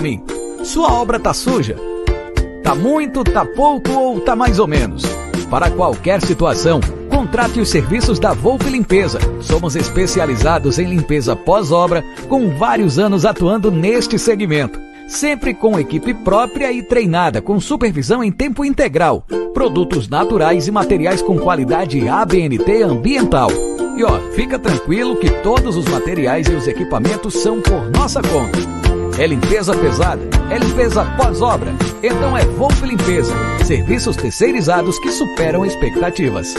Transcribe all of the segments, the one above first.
Pra mim. Sua obra tá suja? Tá muito, tá pouco ou tá mais ou menos? Para qualquer situação, contrate os serviços da Wolf Limpeza. Somos especializados em limpeza pós-obra, com vários anos atuando neste segmento. Sempre com equipe própria e treinada, com supervisão em tempo integral. Produtos naturais e materiais com qualidade ABNT ambiental. E ó, fica tranquilo que todos os materiais e os equipamentos são por nossa conta. É limpeza pesada? É limpeza pós-obra? Então é Wolf Limpeza. Serviços terceirizados que superam expectativas.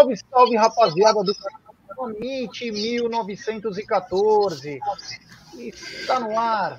Salve, salve, rapaziada do Conite 1914. Está no ar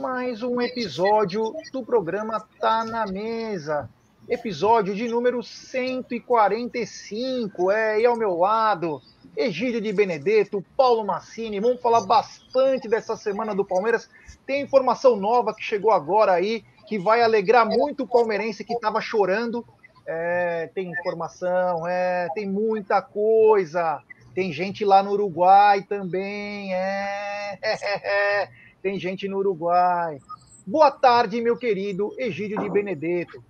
mais um episódio do programa Tá na Mesa. Episódio de número 145. É, e ao meu lado, Egídio de Benedetto, Paulo Massini. Vamos falar bastante dessa semana do Palmeiras. Tem informação nova que chegou agora aí, que vai alegrar muito o palmeirense que estava chorando é, tem informação, é, tem muita coisa. Tem gente lá no Uruguai também, é, é, tem gente no Uruguai. Boa tarde, meu querido Egídio de Benedetto.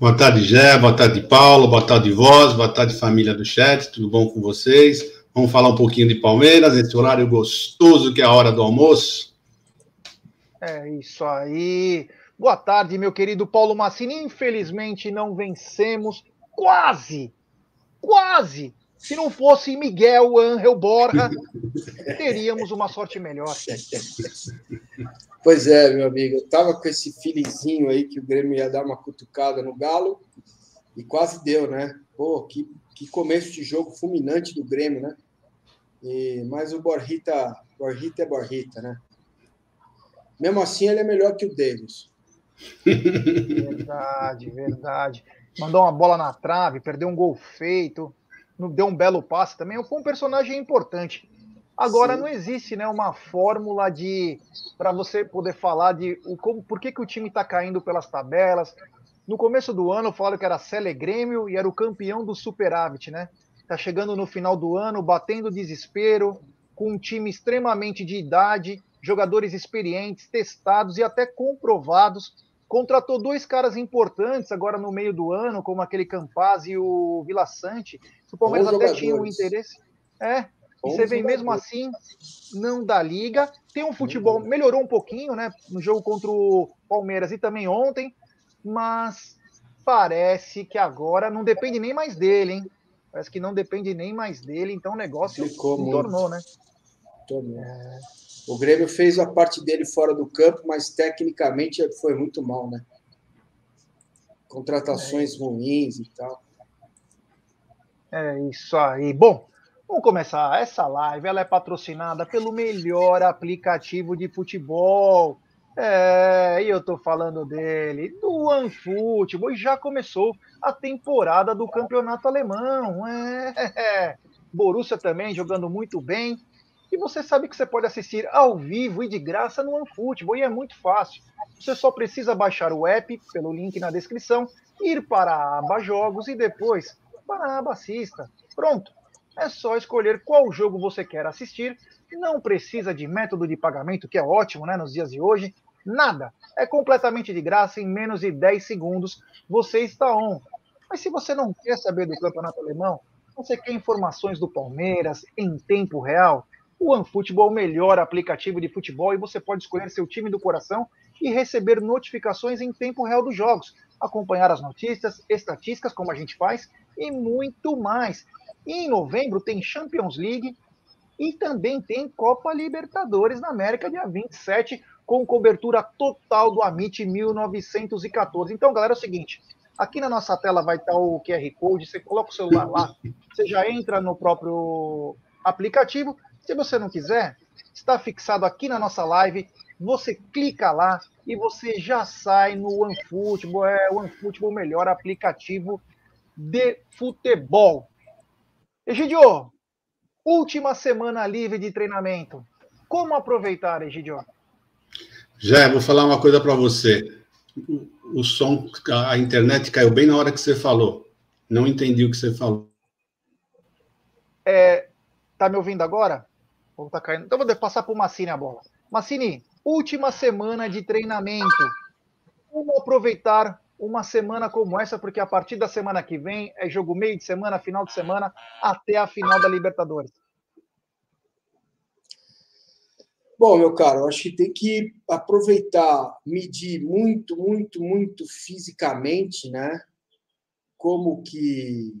Boa tarde, Gé, boa tarde, Paulo, boa tarde, Voz, boa tarde, família do chat, tudo bom com vocês? Vamos falar um pouquinho de Palmeiras, esse horário gostoso que é a hora do almoço. É isso aí. Boa tarde, meu querido Paulo Massini. Infelizmente não vencemos. Quase! Quase! Se não fosse Miguel Angel Borja, teríamos uma sorte melhor. Pois é, meu amigo. Eu tava com esse filizinho aí que o Grêmio ia dar uma cutucada no Galo e quase deu, né? Pô, que, que começo de jogo fulminante do Grêmio, né? E, mas o Borrita, Borrita é Borrita, né? Mesmo assim, ele é melhor que o Davis. Verdade, verdade. Mandou uma bola na trave, perdeu um gol feito, deu um belo passe também. Foi um personagem importante. Agora Sim. não existe, né, uma fórmula de para você poder falar de o como, por que, que o time está caindo pelas tabelas. No começo do ano falaram que era Cele Grêmio e era o campeão do superávit, né? Tá chegando no final do ano, batendo desespero, com um time extremamente de idade, jogadores experientes, testados e até comprovados contratou dois caras importantes agora no meio do ano, como aquele Campaz e o Vila Sante. O Palmeiras até tinha o interesse. É, e você vê mesmo assim, não dá liga. Tem um futebol, melhorou um pouquinho, né? No jogo contra o Palmeiras e também ontem, mas parece que agora não depende nem mais dele, hein? Parece que não depende nem mais dele, então o negócio Ficou se tornou, né? Tornou. É... O Grêmio fez a parte dele fora do campo, mas tecnicamente foi muito mal, né? Contratações é. ruins e tal. É isso aí. Bom, vamos começar. Essa live ela é patrocinada pelo melhor aplicativo de futebol. É, e eu tô falando dele, do OneFootball, e já começou a temporada do campeonato alemão. É, é. Borussia também jogando muito bem. E você sabe que você pode assistir ao vivo e de graça no OneFootball, e é muito fácil. Você só precisa baixar o app pelo link na descrição, ir para a aba Jogos e depois para a aba Assista. Pronto. É só escolher qual jogo você quer assistir. Não precisa de método de pagamento, que é ótimo né, nos dias de hoje. Nada. É completamente de graça, em menos de 10 segundos você está on. Mas se você não quer saber do campeonato alemão, você quer informações do Palmeiras em tempo real, o OneFootball é o melhor aplicativo de futebol e você pode escolher seu time do coração e receber notificações em tempo real dos jogos, acompanhar as notícias, estatísticas, como a gente faz, e muito mais. E em novembro tem Champions League e também tem Copa Libertadores na América, dia 27, com cobertura total do Amit 1914. Então, galera, é o seguinte. Aqui na nossa tela vai estar o QR Code, você coloca o celular lá, você já entra no próprio aplicativo, se você não quiser, está fixado aqui na nossa live. Você clica lá e você já sai no OneFootball. É o OneFootball, o melhor aplicativo de futebol. Egidio, última semana livre de treinamento. Como aproveitar, Egidio? Já, vou falar uma coisa para você. O som, a internet caiu bem na hora que você falou. Não entendi o que você falou. É, tá me ouvindo agora? Ou tá caindo? Então vou passar para o Massini a bola. Massini, última semana de treinamento. Como aproveitar uma semana como essa? Porque a partir da semana que vem é jogo meio de semana, final de semana, até a final da Libertadores. Bom, meu caro, acho que tem que aproveitar, medir muito, muito, muito fisicamente, né? Como que,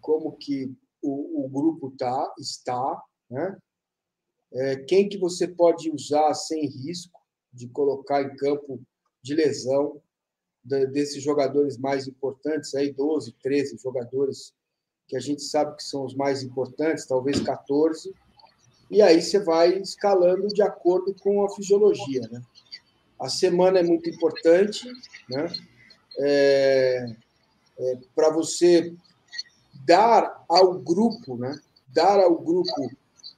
como que o, o grupo tá, está, né? É, quem que você pode usar sem risco de colocar em campo de lesão de, desses jogadores mais importantes, aí 12, 13 jogadores que a gente sabe que são os mais importantes, talvez 14 e aí você vai escalando de acordo com a fisiologia. Né? A semana é muito importante né? É, é, para você dar ao grupo, né? dar ao grupo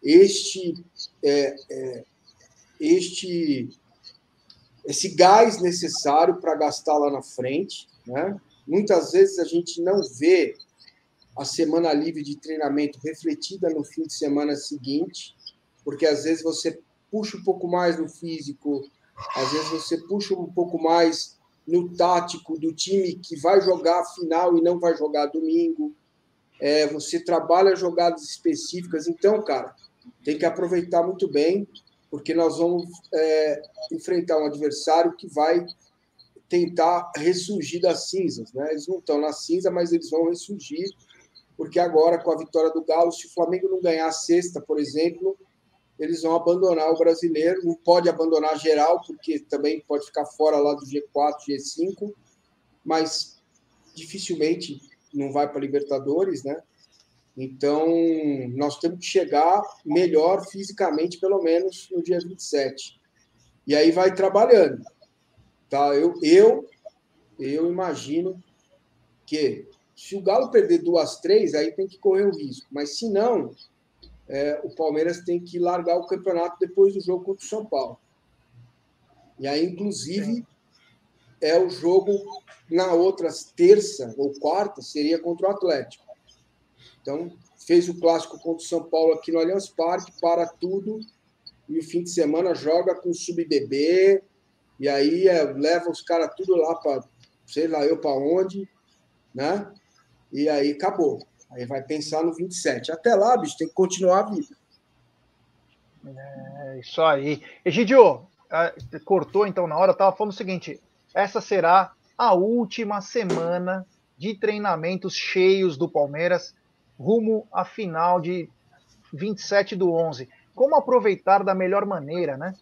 este, é, é este esse gás necessário para gastar lá na frente. Né? Muitas vezes a gente não vê a semana livre de treinamento refletida no fim de semana seguinte, porque às vezes você puxa um pouco mais no físico, às vezes você puxa um pouco mais no tático do time que vai jogar final e não vai jogar domingo. É, você trabalha jogadas específicas. Então, cara, tem que aproveitar muito bem, porque nós vamos é, enfrentar um adversário que vai tentar ressurgir das cinzas. Né? Eles não estão na cinza, mas eles vão ressurgir, porque agora, com a vitória do Galo, se o Flamengo não ganhar a sexta, por exemplo, eles vão abandonar o brasileiro. Não pode abandonar geral, porque também pode ficar fora lá do G4, G5, mas dificilmente não vai para Libertadores, né? Então, nós temos que chegar melhor fisicamente, pelo menos no dia 27. E aí vai trabalhando. Tá? Eu, eu, eu imagino que se o Galo perder duas, três, aí tem que correr o risco. Mas se não, é, o Palmeiras tem que largar o campeonato depois do jogo contra o São Paulo. E aí, inclusive, é o jogo na outra terça ou quarta seria contra o Atlético. Então, fez o clássico contra o São Paulo aqui no Allianz Parque, para tudo, e o fim de semana joga com o sub-bebê, e aí é, leva os caras tudo lá para, sei lá eu para onde, né? E aí acabou. Aí vai pensar no 27. Até lá, bicho, tem que continuar a vida. É, isso aí. Egidio, cortou então na hora, estava falando o seguinte: essa será a última semana de treinamentos cheios do Palmeiras rumo à final de 27 do 11. Como aproveitar da melhor maneira, né?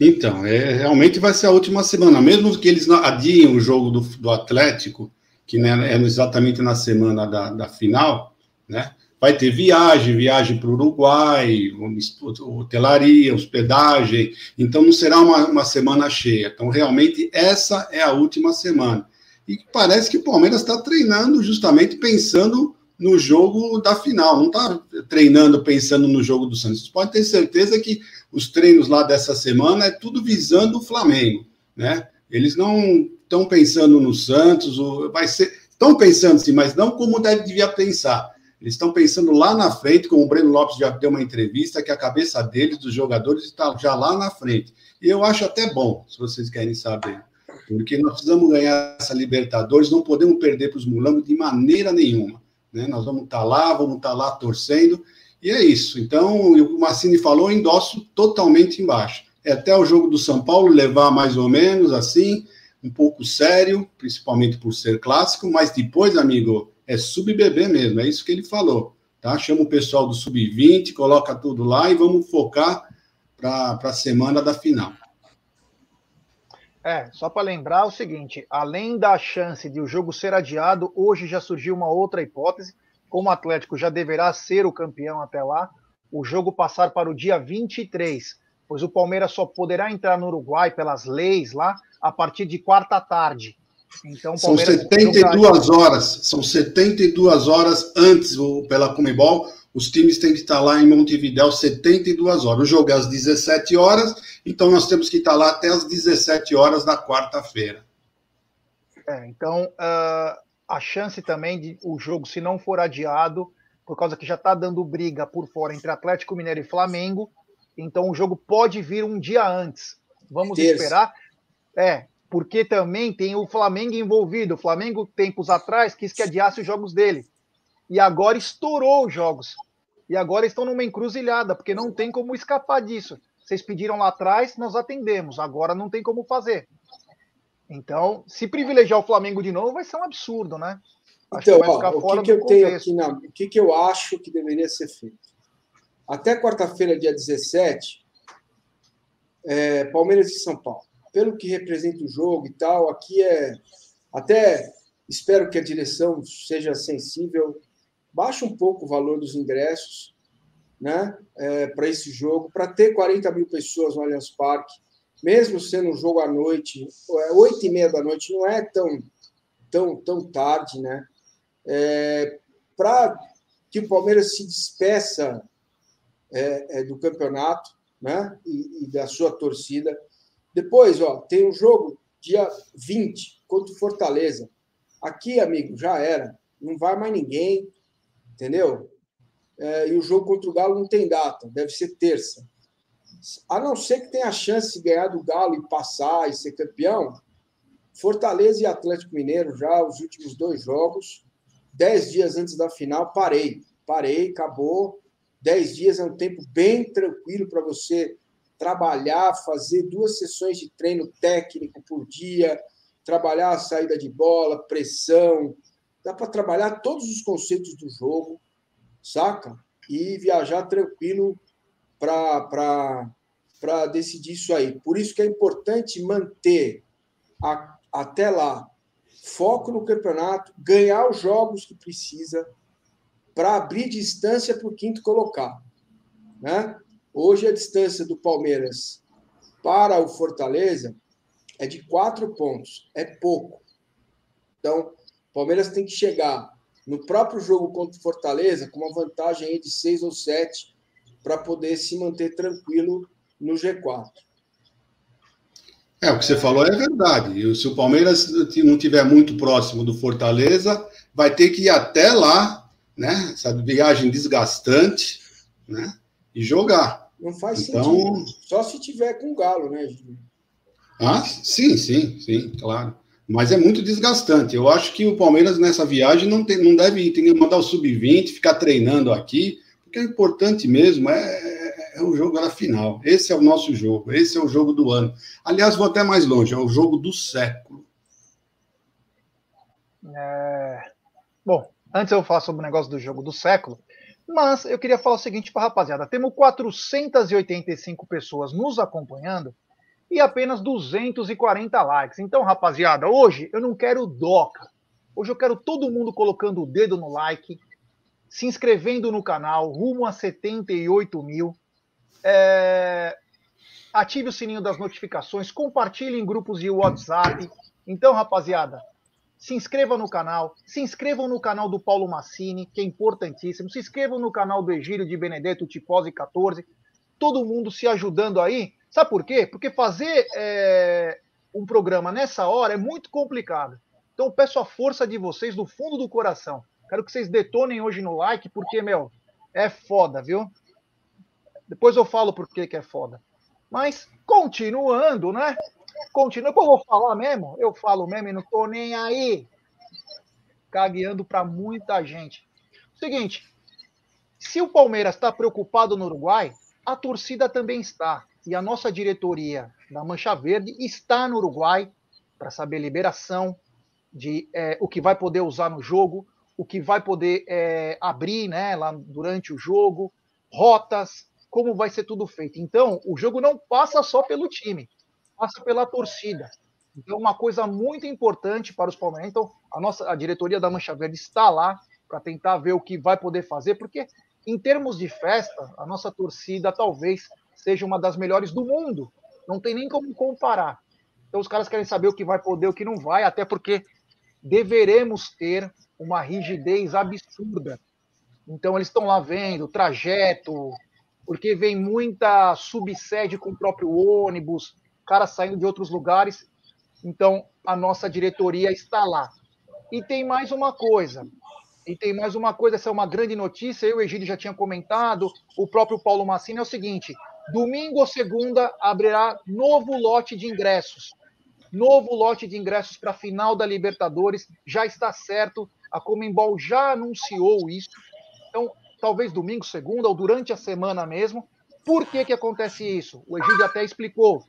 Então, é, realmente vai ser a última semana. Mesmo que eles adiem o jogo do, do Atlético, que né, é exatamente na semana da, da final, né? Vai ter viagem, viagem para o Uruguai, hotelaria, hospedagem. Então, não será uma, uma semana cheia. Então, realmente, essa é a última semana. E parece que o Palmeiras está treinando justamente pensando no jogo da final, não está treinando pensando no jogo do Santos. Você pode ter certeza que os treinos lá dessa semana é tudo visando o Flamengo, né? Eles não estão pensando no Santos, vai ser. Estão pensando sim, mas não como deve devia pensar. Eles estão pensando lá na frente, como o Breno Lopes já deu uma entrevista, que a cabeça deles, dos jogadores, está já lá na frente. E eu acho até bom, se vocês querem saber. Porque nós precisamos ganhar essa Libertadores, não podemos perder para os mulambos de maneira nenhuma. Né? Nós vamos estar tá lá, vamos estar tá lá torcendo, e é isso. Então, o Massini falou, endosso totalmente embaixo. É até o jogo do São Paulo levar mais ou menos assim, um pouco sério, principalmente por ser clássico, mas depois, amigo, é sub-bebê mesmo, é isso que ele falou. Tá? Chama o pessoal do sub-20, coloca tudo lá e vamos focar para a semana da final. É, só para lembrar o seguinte: além da chance de o jogo ser adiado, hoje já surgiu uma outra hipótese. Como o Atlético já deverá ser o campeão até lá, o jogo passar para o dia 23, pois o Palmeiras só poderá entrar no Uruguai pelas leis lá a partir de quarta tarde. Então, são 72 jogar... horas, são 72 horas antes pela Comebol, os times têm que estar lá em Montevidéu 72 horas. O jogo é às 17 horas, então nós temos que estar lá até às 17 horas da quarta-feira. É, então, uh, a chance também de o jogo, se não for adiado, por causa que já está dando briga por fora entre Atlético Mineiro e Flamengo, então o jogo pode vir um dia antes. Vamos Terça. esperar. É, porque também tem o Flamengo envolvido. O Flamengo, tempos atrás, quis que adiasse os jogos dele. E agora estourou os jogos. E agora estão numa encruzilhada, porque não tem como escapar disso. Vocês pediram lá atrás, nós atendemos. Agora não tem como fazer. Então, se privilegiar o Flamengo de novo, vai ser um absurdo, né? Acho então, ó, o que, que eu tenho aqui na, o que, que eu acho que deveria ser feito? Até quarta-feira, dia 17, é, Palmeiras e São Paulo. Pelo que representa o jogo e tal, aqui é. Até espero que a direção seja sensível, baixe um pouco o valor dos ingressos né, é, para esse jogo, para ter 40 mil pessoas no Allianz Parque, mesmo sendo um jogo à noite, é, oito e meia da noite, não é tão, tão, tão tarde, né? É, para que o Palmeiras se despeça é, é, do campeonato né? E, e, da sua torcida. Depois, ó, tem um jogo dia 20 contra o Fortaleza. Aqui, amigo, já era. Não vai mais ninguém, entendeu? É, e o jogo contra o Galo não tem data, deve ser terça. A não ser que tenha a chance de ganhar do Galo e passar e ser campeão, Fortaleza e Atlético Mineiro já os últimos dois jogos, dez dias antes da final, parei. Parei, acabou. Dez dias é um tempo bem tranquilo para você trabalhar, fazer duas sessões de treino técnico por dia, trabalhar a saída de bola, pressão. Dá para trabalhar todos os conceitos do jogo, saca? E viajar tranquilo para decidir isso aí. Por isso que é importante manter a, até lá foco no campeonato, ganhar os jogos que precisa, para abrir distância para o quinto colocado. Né? Hoje a distância do Palmeiras para o Fortaleza é de quatro pontos, é pouco. Então, Palmeiras tem que chegar no próprio jogo contra o Fortaleza com uma vantagem de seis ou sete para poder se manter tranquilo no G4. É, o que você falou é verdade. E se o Palmeiras não estiver muito próximo do Fortaleza, vai ter que ir até lá né? Essa viagem desgastante, né? E jogar. Não faz então... sentido. Só se tiver com o Galo, né, Júlio? Ah, sim, sim, sim, claro. Mas é muito desgastante. Eu acho que o Palmeiras nessa viagem não, tem, não deve ir, mandar o sub-20, ficar treinando aqui, porque o importante mesmo é, é, é o jogo na final. Esse é o nosso jogo, esse é o jogo do ano. Aliás, vou até mais longe, é o jogo do século. É... Bom, Antes eu falar sobre o negócio do jogo do século, mas eu queria falar o seguinte para a rapaziada: temos 485 pessoas nos acompanhando e apenas 240 likes. Então, rapaziada, hoje eu não quero doca. Hoje eu quero todo mundo colocando o dedo no like, se inscrevendo no canal, rumo a 78 mil. É... Ative o sininho das notificações, compartilhe em grupos de WhatsApp. Então, rapaziada, se inscrevam no canal, se inscrevam no canal do Paulo Massini, que é importantíssimo, se inscrevam no canal do Egílio de Benedetto Tipose 14, todo mundo se ajudando aí. Sabe por quê? Porque fazer é, um programa nessa hora é muito complicado. Então eu peço a força de vocês do fundo do coração. Quero que vocês detonem hoje no like, porque, meu, é foda, viu? Depois eu falo por que, que é foda. Mas, continuando, né? continua. Eu vou falar mesmo, eu falo mesmo e não tô nem aí. Cagueando para muita gente. Seguinte, se o Palmeiras está preocupado no Uruguai, a torcida também está. E a nossa diretoria da Mancha Verde está no Uruguai para saber liberação de é, o que vai poder usar no jogo, o que vai poder é, abrir né, lá durante o jogo, rotas, como vai ser tudo feito. Então, o jogo não passa só pelo time passa pela torcida. Então, uma coisa muito importante para os palmeirenses. Então, a nossa a diretoria da Mancha Verde está lá para tentar ver o que vai poder fazer, porque em termos de festa, a nossa torcida talvez seja uma das melhores do mundo. Não tem nem como comparar. Então, os caras querem saber o que vai poder, o que não vai, até porque deveremos ter uma rigidez absurda Então eles estão lá vendo trajeto, porque vem muita subsede com o próprio ônibus, cara saindo de outros lugares. Então a nossa diretoria está lá. E tem mais uma coisa. E tem mais uma coisa, essa é uma grande notícia, eu e o Egídio já tinha comentado, o próprio Paulo Massini é o seguinte, domingo ou segunda abrirá novo lote de ingressos. Novo lote de ingressos para a final da Libertadores, já está certo, a Comembol já anunciou isso. Então, talvez domingo, segunda ou durante a semana mesmo. Por que, que acontece isso? O Egídio até explicou.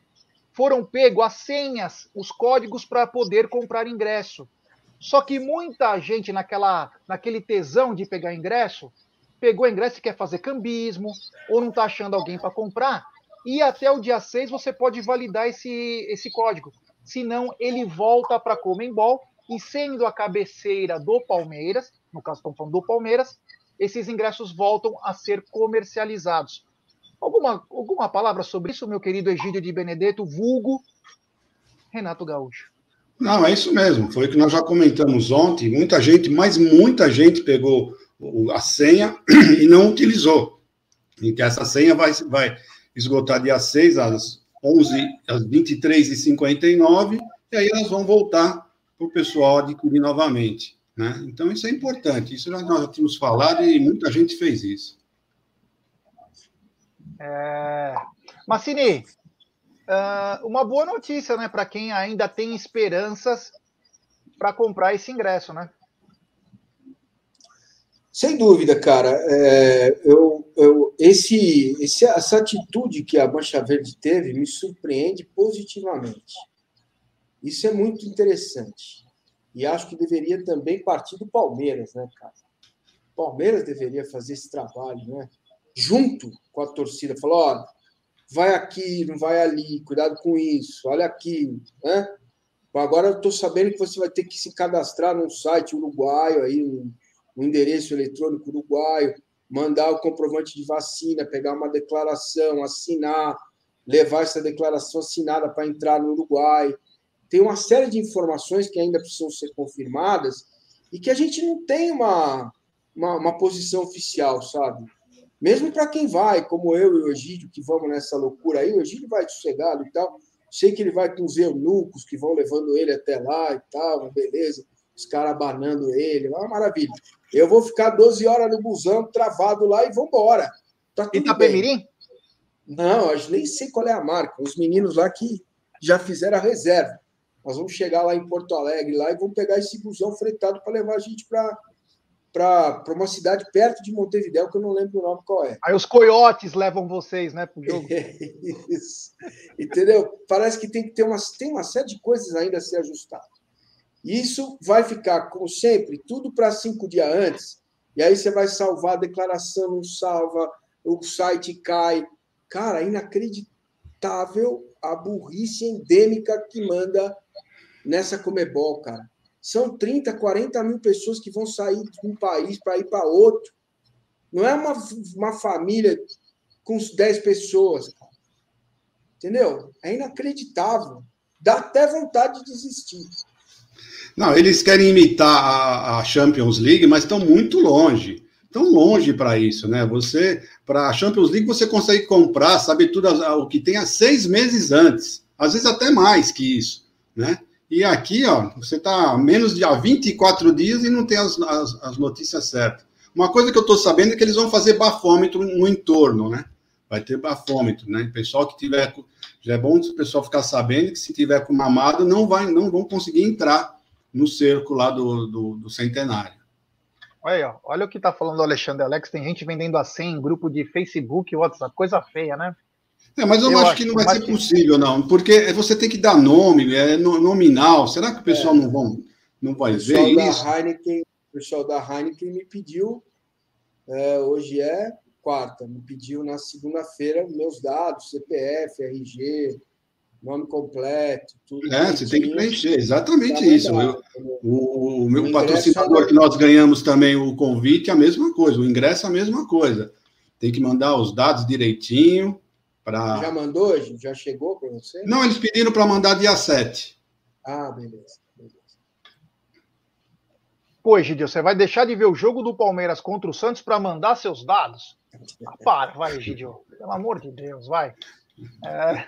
Foram pegos as senhas, os códigos para poder comprar ingresso. Só que muita gente naquela, naquele tesão de pegar ingresso, pegou ingresso e quer fazer cambismo, ou não está achando alguém para comprar, e até o dia 6 você pode validar esse, esse código. Senão, ele volta para a Comembol, e sendo a cabeceira do Palmeiras, no caso estamos falando do Palmeiras, esses ingressos voltam a ser comercializados. Alguma, alguma palavra sobre isso, meu querido Egídio de Benedetto, vulgo Renato Gaúcho? Não, é isso mesmo. Foi o que nós já comentamos ontem. Muita gente, mas muita gente pegou a senha e não utilizou. E que essa senha vai, vai esgotar dia 6 às 11, às 23h59, e aí elas vão voltar para o pessoal adquirir novamente. Né? Então, isso é importante. Isso nós já tínhamos falado e muita gente fez isso. É... Massini, uh, uma boa notícia, né, para quem ainda tem esperanças para comprar esse ingresso, né? Sem dúvida, cara. É, eu, eu, esse, esse, essa atitude que a Mancha Verde teve me surpreende positivamente. Isso é muito interessante. E acho que deveria também partir do Palmeiras, né, cara? O Palmeiras deveria fazer esse trabalho, né? Junto com a torcida. Falar, ó, vai aqui, não vai ali, cuidado com isso, olha aqui, né? Agora eu estou sabendo que você vai ter que se cadastrar num site uruguaio, aí, um endereço eletrônico uruguaio, mandar o comprovante de vacina, pegar uma declaração, assinar, levar essa declaração assinada para entrar no Uruguai. Tem uma série de informações que ainda precisam ser confirmadas e que a gente não tem uma, uma, uma posição oficial, sabe? Mesmo para quem vai, como eu e o Egídio, que vamos nessa loucura aí, o Egídio vai sossegado e tal. Sei que ele vai com os eunucos que vão levando ele até lá e tal, beleza. Os caras abanando ele, é uma maravilha. Eu vou ficar 12 horas no busão, travado lá e vambora. Tá tudo Itapemirim? Bem. Não, eu nem sei qual é a marca. Os meninos lá que já fizeram a reserva. Nós vamos chegar lá em Porto Alegre lá e vamos pegar esse busão fretado para levar a gente para para uma cidade perto de Montevideo, que eu não lembro o nome qual é. Aí os coiotes levam vocês, né, para o jogo. Isso. Entendeu? Parece que tem que ter uma, tem uma série de coisas ainda a ser ajustado. Isso vai ficar, como sempre, tudo para cinco dias antes. E aí você vai salvar a declaração, não salva, o site cai. Cara, inacreditável a burrice endêmica que manda nessa Comebol, cara. São 30, 40 mil pessoas que vão sair de um país para ir para outro. Não é uma, uma família com 10 pessoas. Entendeu? É inacreditável. Dá até vontade de desistir. Não, eles querem imitar a, a Champions League, mas estão muito longe. Estão longe para isso, né? Você, para a Champions League, você consegue comprar, sabe tudo o que tem há seis meses antes, às vezes até mais que isso, né? E aqui, ó, você está menos de há 24 dias e não tem as, as, as notícias certas. Uma coisa que eu estou sabendo é que eles vão fazer bafômetro no entorno, né? Vai ter bafômetro, né? Pessoal que tiver. Já é bom o pessoal ficar sabendo que se tiver com mamado, não, vai, não vão conseguir entrar no cerco lá do, do, do centenário. Olha, olha o que está falando o Alexandre Alex. Tem gente vendendo a 100 em grupo de Facebook e WhatsApp. Coisa feia, né? É, mas eu, eu acho, acho, que não vai ser possível, não, porque você tem que dar nome, é nominal. Será que o pessoal é. não, vão, não vai ver isso? Heineken, o pessoal da Heineken me pediu, é, hoje é quarta, me pediu na segunda-feira meus dados, CPF, RG, nome completo, tudo. É, você tem que preencher, exatamente isso. Eu, o, o, meu o patrocinador que nós ganhamos também o convite, a mesma coisa, o ingresso a mesma coisa. Tem que mandar os dados direitinho, Pra... Já mandou? Já chegou para você? Não, eles pediram para mandar dia 7. Ah, beleza. beleza. Pô, você vai deixar de ver o jogo do Palmeiras contra o Santos para mandar seus dados? Ah, para, vai, Egidio. Pelo amor de Deus, vai. É...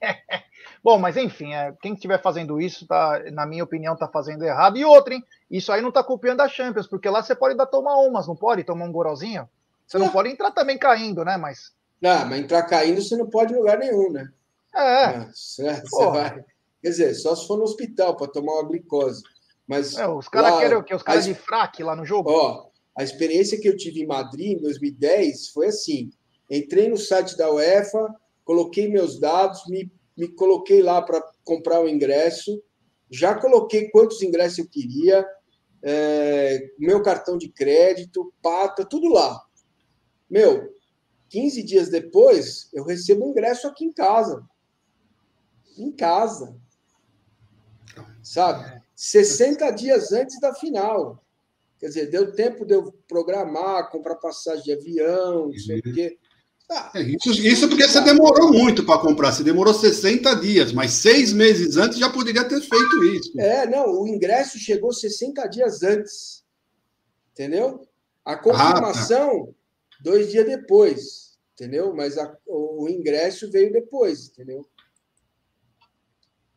Bom, mas enfim, é, quem estiver fazendo isso, tá, na minha opinião, está fazendo errado. E outra, hein? Isso aí não está copiando a Champions, porque lá você pode dar tomar umas, não pode? Tomar um gorozinho? Você não, não pode entrar também caindo, né? Mas. Não, mas entrar caindo você não pode em lugar nenhum, né? É. Você, você vai. Quer dizer, só se for no hospital para tomar uma glicose. Mas é, os caras querem o quê? Os caras de fraque lá no jogo? Ó, a experiência que eu tive em Madrid em 2010 foi assim: entrei no site da UEFA, coloquei meus dados, me, me coloquei lá para comprar o ingresso, já coloquei quantos ingressos eu queria, é, meu cartão de crédito, pata, tudo lá. Meu, 15 dias depois, eu recebo o ingresso aqui em casa. Em casa. Sabe? 60 dias antes da final. Quer dizer, deu tempo de eu programar, comprar passagem de avião, não sei o quê. É, isso, isso porque você demorou muito para comprar. Você demorou 60 dias, mas seis meses antes já poderia ter feito isso. É, não, o ingresso chegou 60 dias antes. Entendeu? A confirmação, ah, tá. dois dias depois. Entendeu? Mas a, o, o ingresso veio depois, entendeu?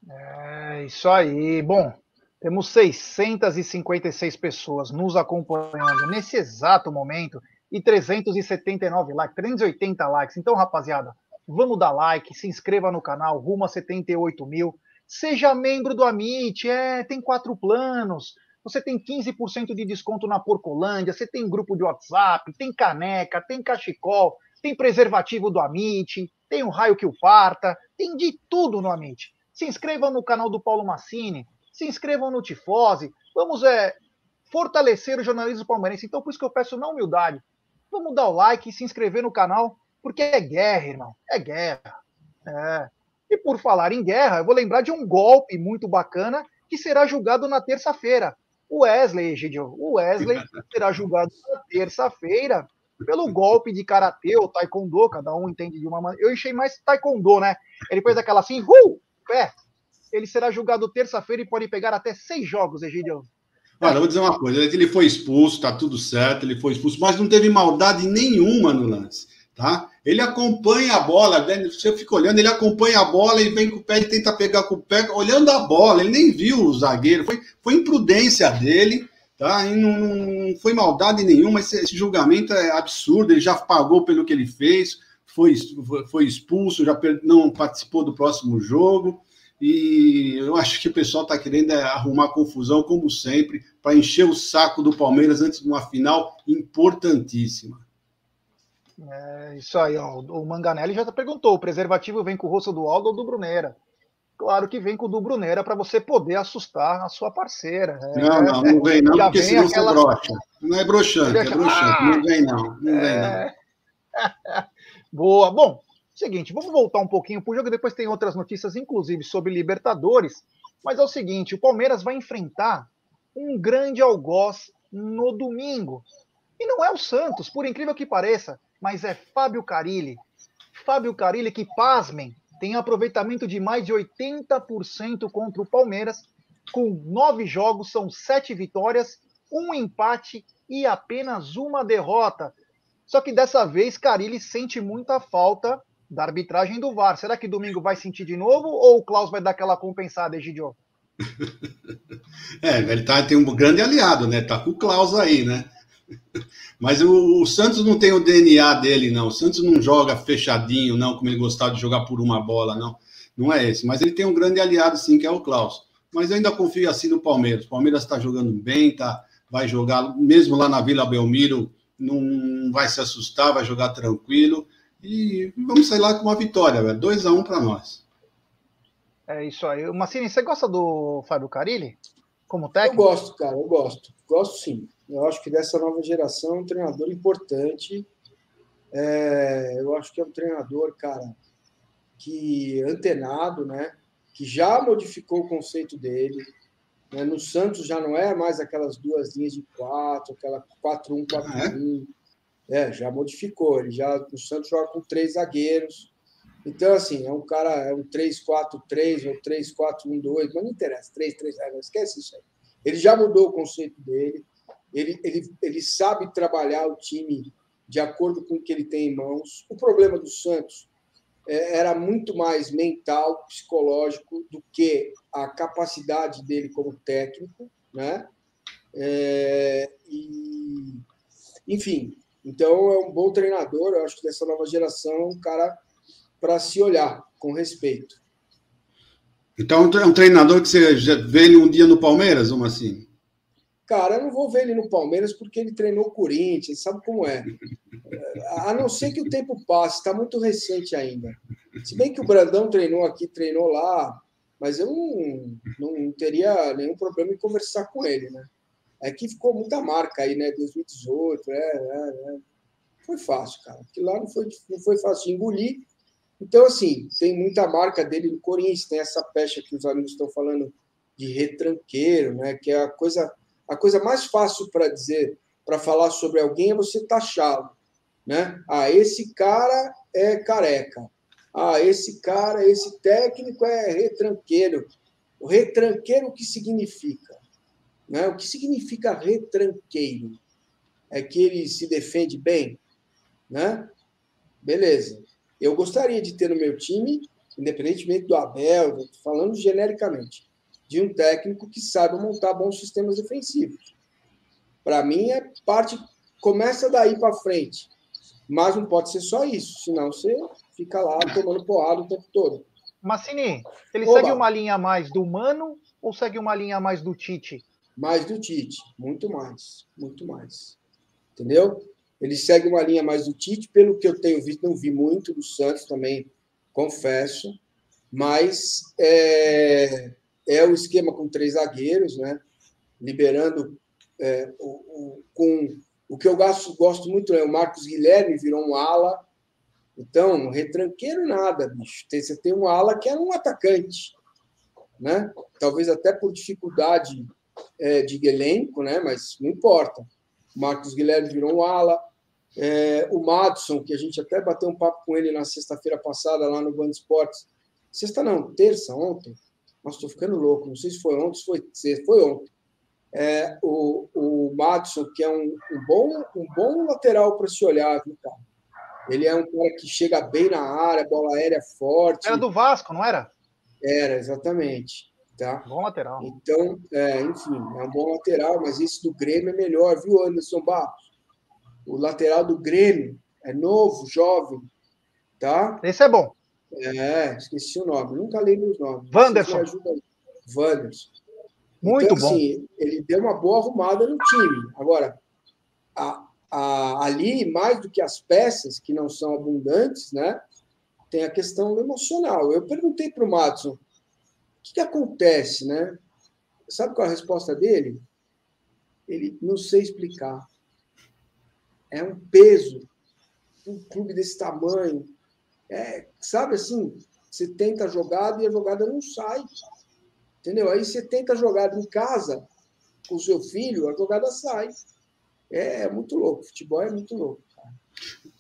É isso aí. Bom, temos 656 pessoas nos acompanhando nesse exato momento e 379 likes, 380 likes. Então, rapaziada, vamos dar like, se inscreva no canal, rumo a 78 mil. Seja membro do Amit, é, tem quatro planos. Você tem 15% de desconto na Porcolândia, você tem grupo de WhatsApp, tem caneca, tem cachecol, tem preservativo do Amit, tem um raio que o parta, tem de tudo no Amit. Se inscrevam no canal do Paulo Massini, se inscrevam no Tifose. Vamos é, fortalecer o jornalismo palmeirense. Então, por isso que eu peço na humildade, vamos dar o like e se inscrever no canal, porque é guerra, irmão. É guerra. É. E por falar em guerra, eu vou lembrar de um golpe muito bacana que será julgado na terça-feira. O Wesley, Egidio, o Wesley será julgado na terça-feira pelo golpe de karatê ou taekwondo, cada um entende de uma maneira. Eu achei mais taekwondo, né? Ele fez aquela assim, uh, pé, ele será julgado terça-feira e pode pegar até seis jogos, Egidio. Olha, vou dizer uma coisa: ele foi expulso, tá tudo certo, ele foi expulso, mas não teve maldade nenhuma no lance, tá? Ele acompanha a bola, né? você fica olhando, ele acompanha a bola e vem com o pé e tenta pegar com o pé, olhando a bola, ele nem viu o zagueiro, foi, foi imprudência dele, tá? E não, não foi maldade nenhuma, esse, esse, julgamento é absurdo, ele já pagou pelo que ele fez, foi, foi expulso, já não participou do próximo jogo. E eu acho que o pessoal está querendo é, arrumar confusão, como sempre, para encher o saco do Palmeiras antes de uma final importantíssima. É isso aí, ó. O Manganelli já perguntou: o preservativo vem com o rosto do Aldo ou do Brunera? Claro que vem com o do Brunera para você poder assustar a sua parceira. É, não, não, não vem não, porque vem senão aquela... você brocha. Não é broxante, é broxante. Ah, não vem não, não é... vem não. Boa. Bom, Seguinte, vamos voltar um pouquinho para o jogo, depois tem outras notícias, inclusive sobre Libertadores. Mas é o seguinte: o Palmeiras vai enfrentar um grande algoz no domingo. E não é o Santos, por incrível que pareça, mas é Fábio Carilli. Fábio Carilli, que, pasmem, tem aproveitamento de mais de 80% contra o Palmeiras. Com nove jogos, são sete vitórias, um empate e apenas uma derrota. Só que dessa vez, Carilli sente muita falta da arbitragem do VAR. Será que domingo vai sentir de novo ou o Klaus vai dar aquela compensada, Egidio? é, ele tá, tem um grande aliado, né? Tá com o Klaus aí, né? Mas o, o, Santos não tem o DNA dele, não. O Santos não joga fechadinho, não, como ele gostava de jogar por uma bola, não. Não é esse. Mas ele tem um grande aliado, sim, que é o Klaus. Mas eu ainda confio assim no Palmeiras. O Palmeiras está jogando bem, tá, vai jogar, mesmo lá na Vila Belmiro, não vai se assustar, vai jogar tranquilo. E vamos sair lá com uma vitória, velho. 2 a 1 um para nós. É isso aí. Massini, você gosta do Fábio Carilli como técnico? Eu gosto, cara, eu gosto. Gosto sim. Eu acho que dessa nova geração é um treinador importante. É, eu acho que é um treinador, cara, que antenado, né? Que já modificou o conceito dele. Né? No Santos já não é mais aquelas duas linhas de quatro, aquela 4-1, 4-1. É, já modificou. Ele já o Santos joga com três zagueiros. Então, assim, é um cara, é um 3-4-3 ou 3-4-1-2, mas não interessa, 3-3, não esquece isso aí. Ele já mudou o conceito dele. ele, ele, ele sabe trabalhar o time de acordo com o que ele tem em mãos. O problema do Santos é, era muito mais mental, psicológico, do que a capacidade dele como técnico, né? É, e, enfim, então é um bom treinador. Eu acho que dessa nova geração um cara para se olhar com respeito. Então é um treinador que você vê ele um dia no Palmeiras, uma assim? Cara, eu não vou ver ele no Palmeiras porque ele treinou o Corinthians, sabe como é. A não ser que o tempo passe, está muito recente ainda. Se bem que o Brandão treinou aqui, treinou lá, mas eu não, não teria nenhum problema em conversar com ele, né? É que ficou muita marca aí, né? 2018, é, é, é. Foi fácil, cara. Porque lá não foi, não foi fácil de engolir. Então, assim, tem muita marca dele no Corinthians, tem essa pecha que os amigos estão falando de retranqueiro, né? Que é a coisa a coisa mais fácil para dizer, para falar sobre alguém é você taxá-lo, né? Ah, esse cara é careca. Ah, esse cara, esse técnico é retranqueiro. O retranqueiro o que significa? Né? O que significa retranqueiro? É que ele se defende bem, né? Beleza. Eu gostaria de ter no meu time, independentemente do Abel, falando genericamente, de um técnico que saiba montar bons sistemas defensivos. Para mim, é parte começa daí para frente. Mas não pode ser só isso, senão você fica lá tomando porrada o tempo todo. Massini, ele Oba. segue uma linha mais do Mano ou segue uma linha mais do Tite? Mais do Tite, muito mais, muito mais. Entendeu? Ele segue uma linha mais do Tite, pelo que eu tenho visto, não vi muito do Santos também, confesso, mas é, é o esquema com três zagueiros, né? liberando é, o, o, com o que eu gosto, gosto muito é o Marcos Guilherme virou um ala. Então, retranqueiro nada, bicho. Tem, você tem um ala que é um atacante, né? Talvez até por dificuldade é, de elenco, né? Mas não importa. Marcos Guilherme virou um ala. É, o Madison, que a gente até bateu um papo com ele na sexta-feira passada lá no Band Esportes. Sexta não, terça, ontem. Nossa, estou ficando louco. Não sei se foi ontem, se foi sexta. Foi ontem. É, o, o Madison, que é um, um bom, um bom lateral para se olhar, viu, cara? Ele é um cara que chega bem na área, bola aérea forte. Era do Vasco, não era? Era, exatamente. Tá? Bom lateral. Então, é, enfim, é um bom lateral, mas esse do Grêmio é melhor, viu, Anderson Barros? O lateral do Grêmio é novo, jovem, tá? Esse é bom. É, esqueci o nome, nunca lembro os nomes. Wanderson. Wanderson. Muito então, bom. Assim, ele deu uma boa arrumada no time. Agora, a, a, ali, mais do que as peças, que não são abundantes, né? Tem a questão emocional. Eu perguntei para o Matson o que, que acontece, né? Sabe qual é a resposta dele? Ele não sei explicar. É um peso. Um clube desse tamanho, é, sabe assim, você tenta a jogada e a jogada não sai. Entendeu? Aí você tenta a jogada em casa com o seu filho, a jogada sai. É, é muito louco. Futebol é muito louco.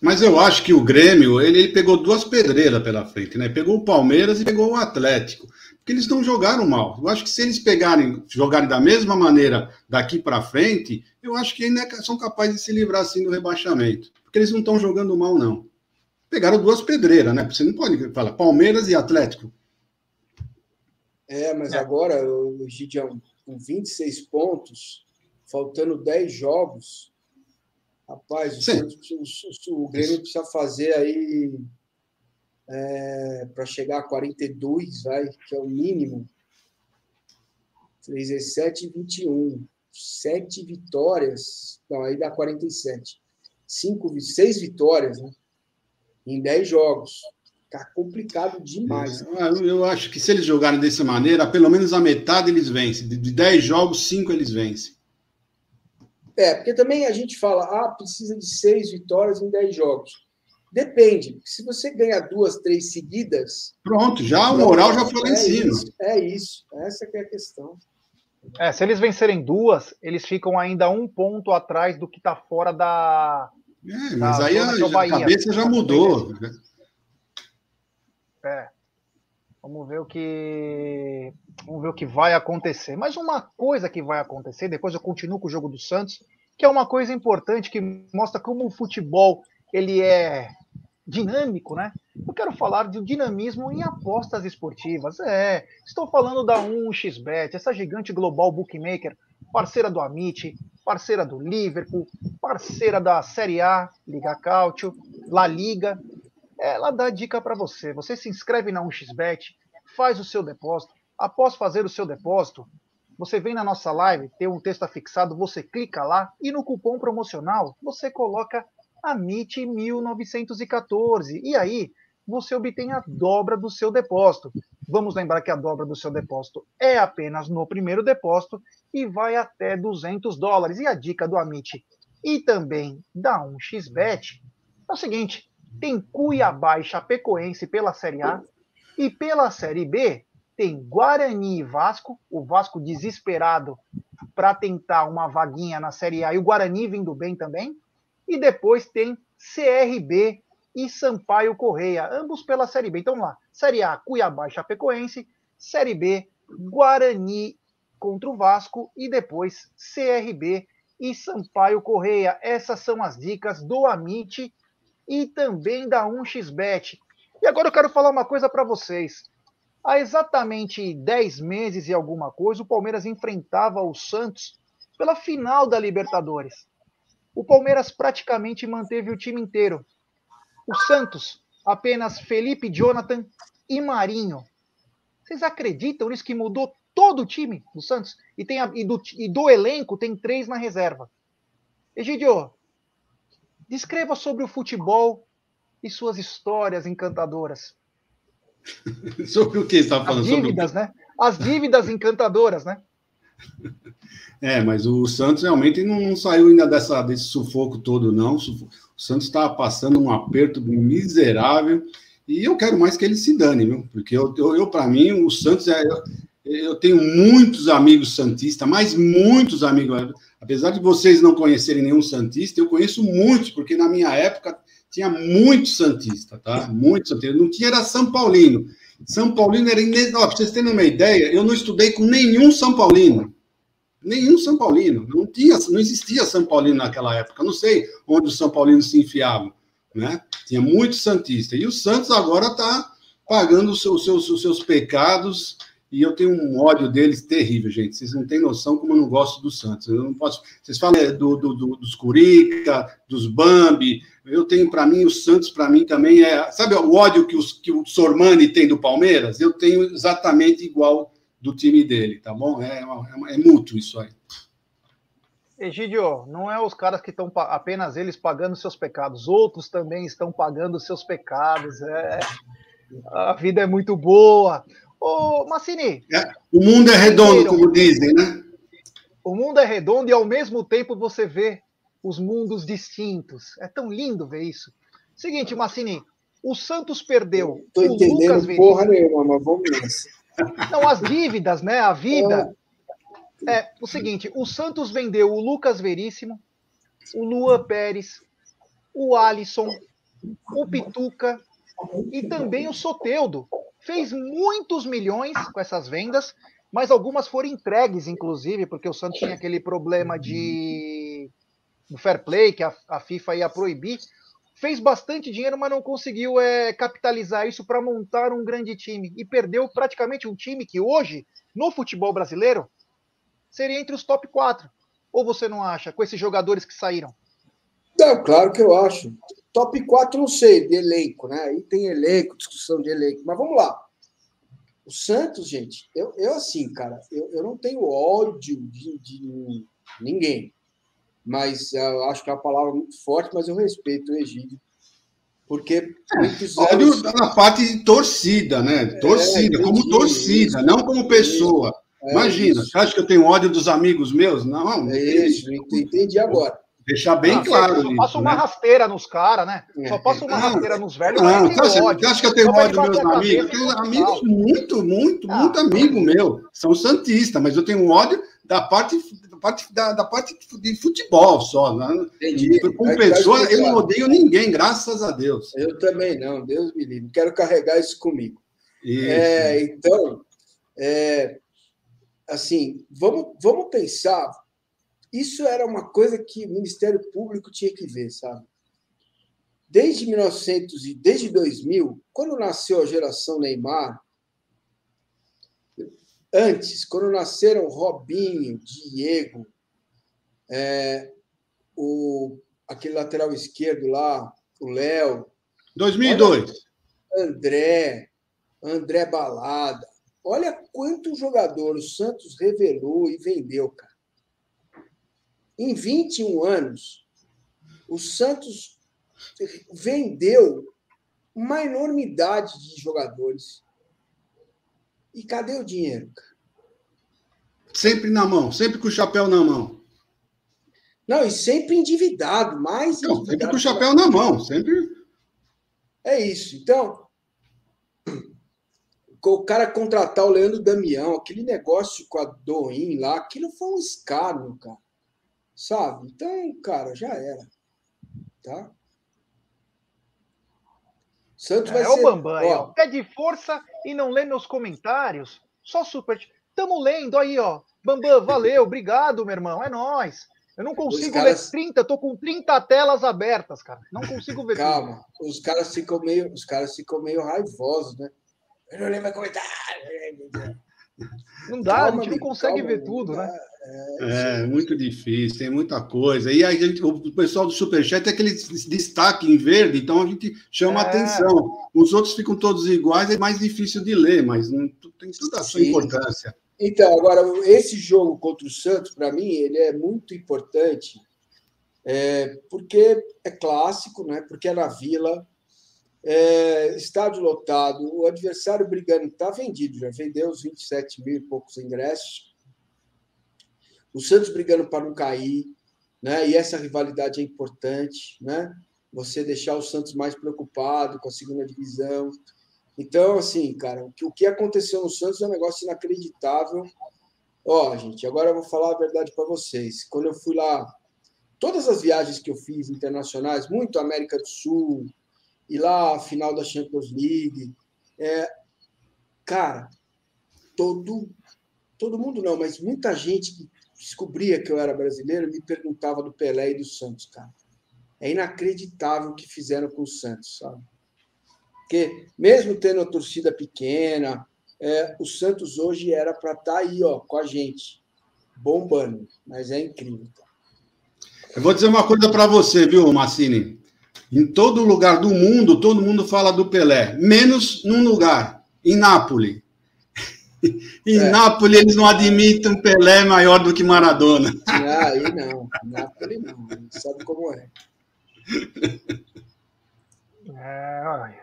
Mas eu acho que o Grêmio, ele, ele, pegou duas pedreiras pela frente, né? Pegou o Palmeiras e pegou o Atlético. Porque eles não jogaram mal. Eu acho que se eles pegarem, jogarem da mesma maneira daqui para frente, eu acho que ainda são capazes de se livrar assim do rebaixamento. Porque eles não estão jogando mal, não pegaram duas pedreiras, né? Você não pode falar Palmeiras e Atlético. É, mas é. agora, o Gideão, com 26 pontos, faltando 10 jogos, rapaz, o, o, o, Grêmio precisa fazer aí é, para chegar a 42, vai, que é o mínimo. 17 e 21. Sete vitórias. Não, aí dá 47. Cinco, seis vitórias, né? em 10 jogos. Tá complicado demais. Ah, eu acho que se eles jogarem dessa maneira, pelo menos a metade eles vencem. De 10 jogos, 5 eles vencem. É, porque também a gente fala, ah, precisa de 6 vitórias em 10 jogos. Depende. Se você ganha duas, três seguidas. Pronto, já o moral já foi lá é em cima. Isso, é isso. Essa é a questão. É, se eles vencerem duas, eles ficam ainda um ponto atrás do que está fora da, é, mas aí a, a cabeça já mudou. É. Vamos ver o que vamos ver o que vai acontecer. Mas uma coisa que vai acontecer, depois eu continuo com o jogo do Santos que é uma coisa importante que mostra como o futebol ele é dinâmico, né? Eu quero falar do dinamismo em apostas esportivas. É, estou falando da 1xBet, essa gigante global bookmaker, parceira do Amit, parceira do Liverpool, parceira da Série A, Liga Cautio, La Liga. Ela dá dica para você. Você se inscreve na 1xBet, faz o seu depósito. Após fazer o seu depósito, você vem na nossa live, tem um texto afixado, você clica lá e no cupom promocional você coloca AMIT 1914. E aí você obtém a dobra do seu depósito. Vamos lembrar que a dobra do seu depósito é apenas no primeiro depósito e vai até 200 dólares. E a dica do Amit e também da 1xBet é o seguinte: tem Cuiabá e Chapecoense pela Série A e pela Série B tem Guarani e Vasco, o Vasco desesperado para tentar uma vaguinha na Série A e o Guarani vindo bem também. E depois tem CRB e Sampaio Correia, ambos pela Série B. Então lá, Série A, Cuiabá e Chapecoense, Série B, Guarani contra o Vasco e depois CRB e Sampaio Correia. Essas são as dicas do Amit e também da 1xBet. E agora eu quero falar uma coisa para vocês. Há exatamente 10 meses e alguma coisa, o Palmeiras enfrentava o Santos pela final da Libertadores. O Palmeiras praticamente manteve o time inteiro. O Santos, apenas Felipe Jonathan e Marinho. Vocês acreditam nisso que mudou todo o time do Santos? E, tem a, e, do, e do elenco tem três na reserva. Egidio, descreva sobre o futebol e suas histórias encantadoras. Sobre o que você estava falando? As dívidas, Sobre... né? As dívidas encantadoras, né? É, mas o Santos realmente não, não saiu ainda dessa, desse sufoco todo, não. O Santos estava passando um aperto miserável e eu quero mais que ele se dane, viu? Porque eu, eu, eu para mim, o Santos é. Eu, eu tenho muitos amigos santistas, mas muitos amigos. Apesar de vocês não conhecerem nenhum santista, eu conheço muitos, porque na minha época tinha muito Santista, tá? Muito Santista. Não tinha, era São Paulino. São Paulino era. Ó, pra vocês terem uma ideia, eu não estudei com nenhum São Paulino. Nenhum São Paulino. Não, tinha, não existia São Paulino naquela época. Não sei onde os São Paulinos se enfiavam. Né? Tinha muito Santista. E o Santos agora está pagando os seus, os seus, os seus pecados e eu tenho um ódio deles terrível, gente. Vocês não têm noção como eu não gosto do Santos. Eu não posso. Vocês falam é, do, do, do, dos Curica, dos Bambi. Eu tenho para mim, o Santos para mim também é. Sabe o ódio que, os, que o Sormani tem do Palmeiras? Eu tenho exatamente igual do time dele, tá bom? É, é, é mútuo isso aí. Egidio, não é os caras que estão apenas eles pagando seus pecados, outros também estão pagando seus pecados. É, a vida é muito boa. Ô, Massini. É, o mundo é redondo, como dizem, né? O mundo é redondo e ao mesmo tempo você vê os mundos distintos. É tão lindo ver isso. Seguinte, Massini, o Santos perdeu. Estou entendendo Lucas porra nenhuma, mas vamos nessa. Não, as dívidas, né? A vida. É. é o seguinte: o Santos vendeu o Lucas Veríssimo, o Luan Pérez, o Alisson, o Pituca e também o Soteudo fez muitos milhões com essas vendas, mas algumas foram entregues, inclusive, porque o Santos tinha aquele problema de do fair play que a, a FIFA ia proibir. Fez bastante dinheiro, mas não conseguiu é, capitalizar isso para montar um grande time e perdeu praticamente um time que hoje, no futebol brasileiro, seria entre os top 4. Ou você não acha, com esses jogadores que saíram? Não, claro que eu acho. Top 4, não sei, de elenco, né? Aí tem elenco, discussão de elenco. Mas vamos lá. O Santos, gente, eu, eu assim, cara, eu, eu não tenho ódio de, de ninguém. Mas eu acho que é uma palavra muito forte, mas eu respeito o Egídio. Porque muitos é, anos... na parte de torcida, né? É, torcida, é, como torcida, isso, não como pessoa. É, Imagina, isso. você acha que eu tenho ódio dos amigos meus? Não. É isso, entendi agora. Deixar bem ah, claro. Só passa uma né? rasteira nos caras, né? Só passa uma rasteira nos velhos. Não, você, você acha que eu tenho ódio dos meus amigos? Eu tenho amigos muito, muito, ah, muito amigo meu. São santistas, mas eu tenho ódio da parte, parte, da, da parte de futebol só. Né? Entendi. Como pessoa, eu não odeio ninguém, graças a Deus. Eu também não, Deus me livre. Quero carregar isso comigo. Isso. É, então, é, assim, vamos, vamos pensar isso era uma coisa que o Ministério Público tinha que ver, sabe? Desde 1900 e desde 2000, quando nasceu a geração Neymar, antes, quando nasceram Robinho, Diego, é, o, aquele lateral esquerdo lá, o Léo. 2002. André, André Balada. Olha quanto jogador o Santos revelou e vendeu, cara. Em 21 anos, o Santos vendeu uma enormidade de jogadores. E cadê o dinheiro, cara? Sempre na mão, sempre com o chapéu na mão. Não, e sempre endividado, mais Não, endividado. sempre com o chapéu na mão, sempre. É isso. Então, o cara contratar o Leandro Damião, aquele negócio com a Doin lá, aquilo foi um escárnio, cara. Sabe? Então, cara, já era. Tá? Santos é, vai é ser. o Bambam, ó, pede força e não lê meus comentários. Só super. Tamo lendo aí, ó. Bambam, valeu, obrigado, meu irmão. É nós. Eu não consigo caras... ler 30, tô com 30 telas abertas, cara. Não consigo ver Calma, tudo. os caras ficam meio, os caras ficam meio raivosos, né? Eu não lembro comentário. Não dá, calma, a gente não consegue calma, ver tudo, né? É, é, muito difícil, tem muita coisa. E aí gente, o pessoal do Superchat é aquele destaque em verde, então a gente chama é. atenção. Os outros ficam todos iguais, é mais difícil de ler, mas não, tem toda a sua Sim. importância. Então, agora, esse jogo contra o Santos, para mim, ele é muito importante, é, porque é clássico, né? porque é na Vila, é, estádio lotado, o adversário brigando está vendido, já vendeu os 27 mil e poucos ingressos. O Santos brigando para não cair, né? E essa rivalidade é importante, né? Você deixar o Santos mais preocupado com a segunda divisão. Então, assim, cara, o que aconteceu no Santos é um negócio inacreditável. Ó, gente, agora eu vou falar a verdade para vocês. Quando eu fui lá, todas as viagens que eu fiz internacionais, muito América do Sul, e lá a final da Champions League. É, cara, todo, todo mundo não, mas muita gente que descobria que eu era brasileiro me perguntava do Pelé e do Santos, cara. É inacreditável o que fizeram com o Santos, sabe? Porque mesmo tendo a torcida pequena, é, o Santos hoje era para estar tá aí, ó, com a gente, bombando. Mas é incrível. Eu vou dizer uma coisa para você, viu, Massini? Em todo lugar do mundo, todo mundo fala do Pelé, menos num lugar, em Nápoles. em é. Nápoles eles não admitem Pelé maior do que Maradona. Ah, aí não, Nápoles não, sabe como é. É,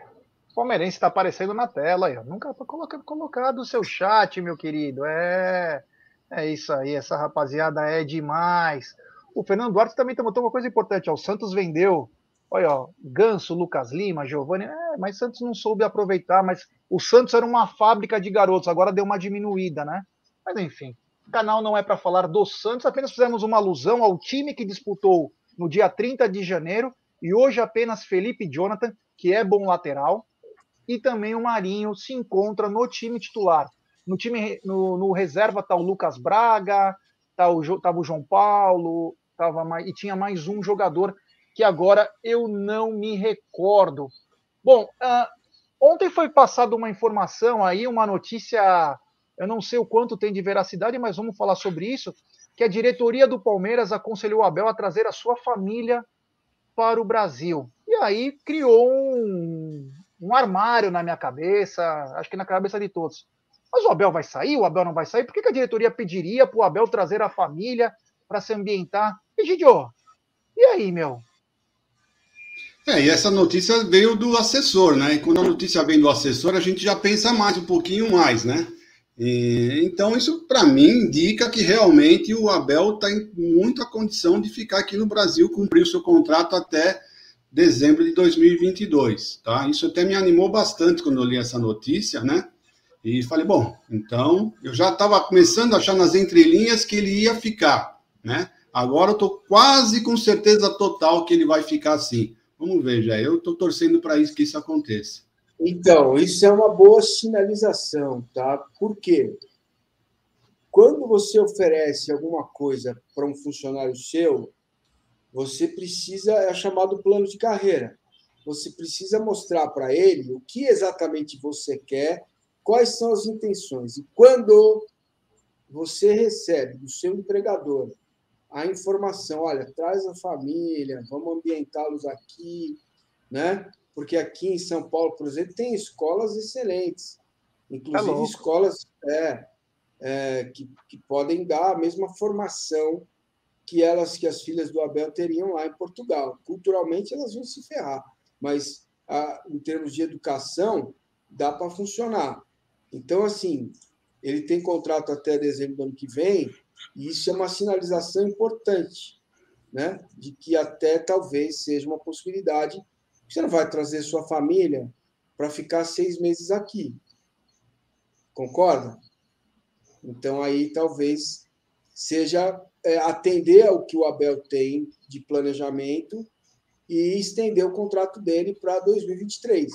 palmeirense está aparecendo na tela aí. Nunca colocado, colocado o seu chat, meu querido. É, é isso aí. Essa rapaziada é demais. O Fernando Duarte também botou uma coisa importante. Ó, o Santos vendeu Olha, ó, Ganso, Lucas Lima, Giovanni, é, mas Santos não soube aproveitar, mas o Santos era uma fábrica de garotos, agora deu uma diminuída, né? Mas enfim, o canal não é para falar do Santos, apenas fizemos uma alusão ao time que disputou no dia 30 de janeiro e hoje apenas Felipe Jonathan, que é bom lateral, e também o Marinho se encontra no time titular. No time no, no reserva tá o Lucas Braga, tá o, o João Paulo, tava mais, e tinha mais um jogador que agora eu não me recordo. Bom, uh, ontem foi passada uma informação aí, uma notícia, eu não sei o quanto tem de veracidade, mas vamos falar sobre isso, que a diretoria do Palmeiras aconselhou o Abel a trazer a sua família para o Brasil. E aí criou um, um armário na minha cabeça, acho que na cabeça de todos. Mas o Abel vai sair? O Abel não vai sair? Por que, que a diretoria pediria para o Abel trazer a família para se ambientar? E, Gidio, e aí, meu? É, e essa notícia veio do assessor, né? E quando a notícia vem do assessor, a gente já pensa mais, um pouquinho mais, né? E, então, isso para mim indica que realmente o Abel está em muita condição de ficar aqui no Brasil, cumprir o seu contrato até dezembro de 2022, tá? Isso até me animou bastante quando eu li essa notícia, né? E falei, bom, então eu já estava começando a achar nas entrelinhas que ele ia ficar, né? Agora eu estou quase com certeza total que ele vai ficar assim. Vamos ver, já. Eu estou torcendo para isso que isso aconteça. Então, isso é uma boa sinalização, tá? Por quê? quando você oferece alguma coisa para um funcionário seu, você precisa, é chamado plano de carreira. Você precisa mostrar para ele o que exatamente você quer, quais são as intenções. E quando você recebe do seu empregador a informação, olha, traz a família, vamos ambientá-los aqui, né? Porque aqui em São Paulo, por exemplo, tem escolas excelentes, inclusive é escolas é, é, que, que podem dar a mesma formação que elas, que as filhas do Abel teriam lá em Portugal. Culturalmente elas vão se ferrar, mas a, em termos de educação dá para funcionar. Então assim, ele tem contrato até dezembro do ano que vem e isso é uma sinalização importante, né? De que até talvez seja uma possibilidade. Você não vai trazer sua família para ficar seis meses aqui. Concorda? Então aí talvez seja é, atender ao que o Abel tem de planejamento e estender o contrato dele para 2023.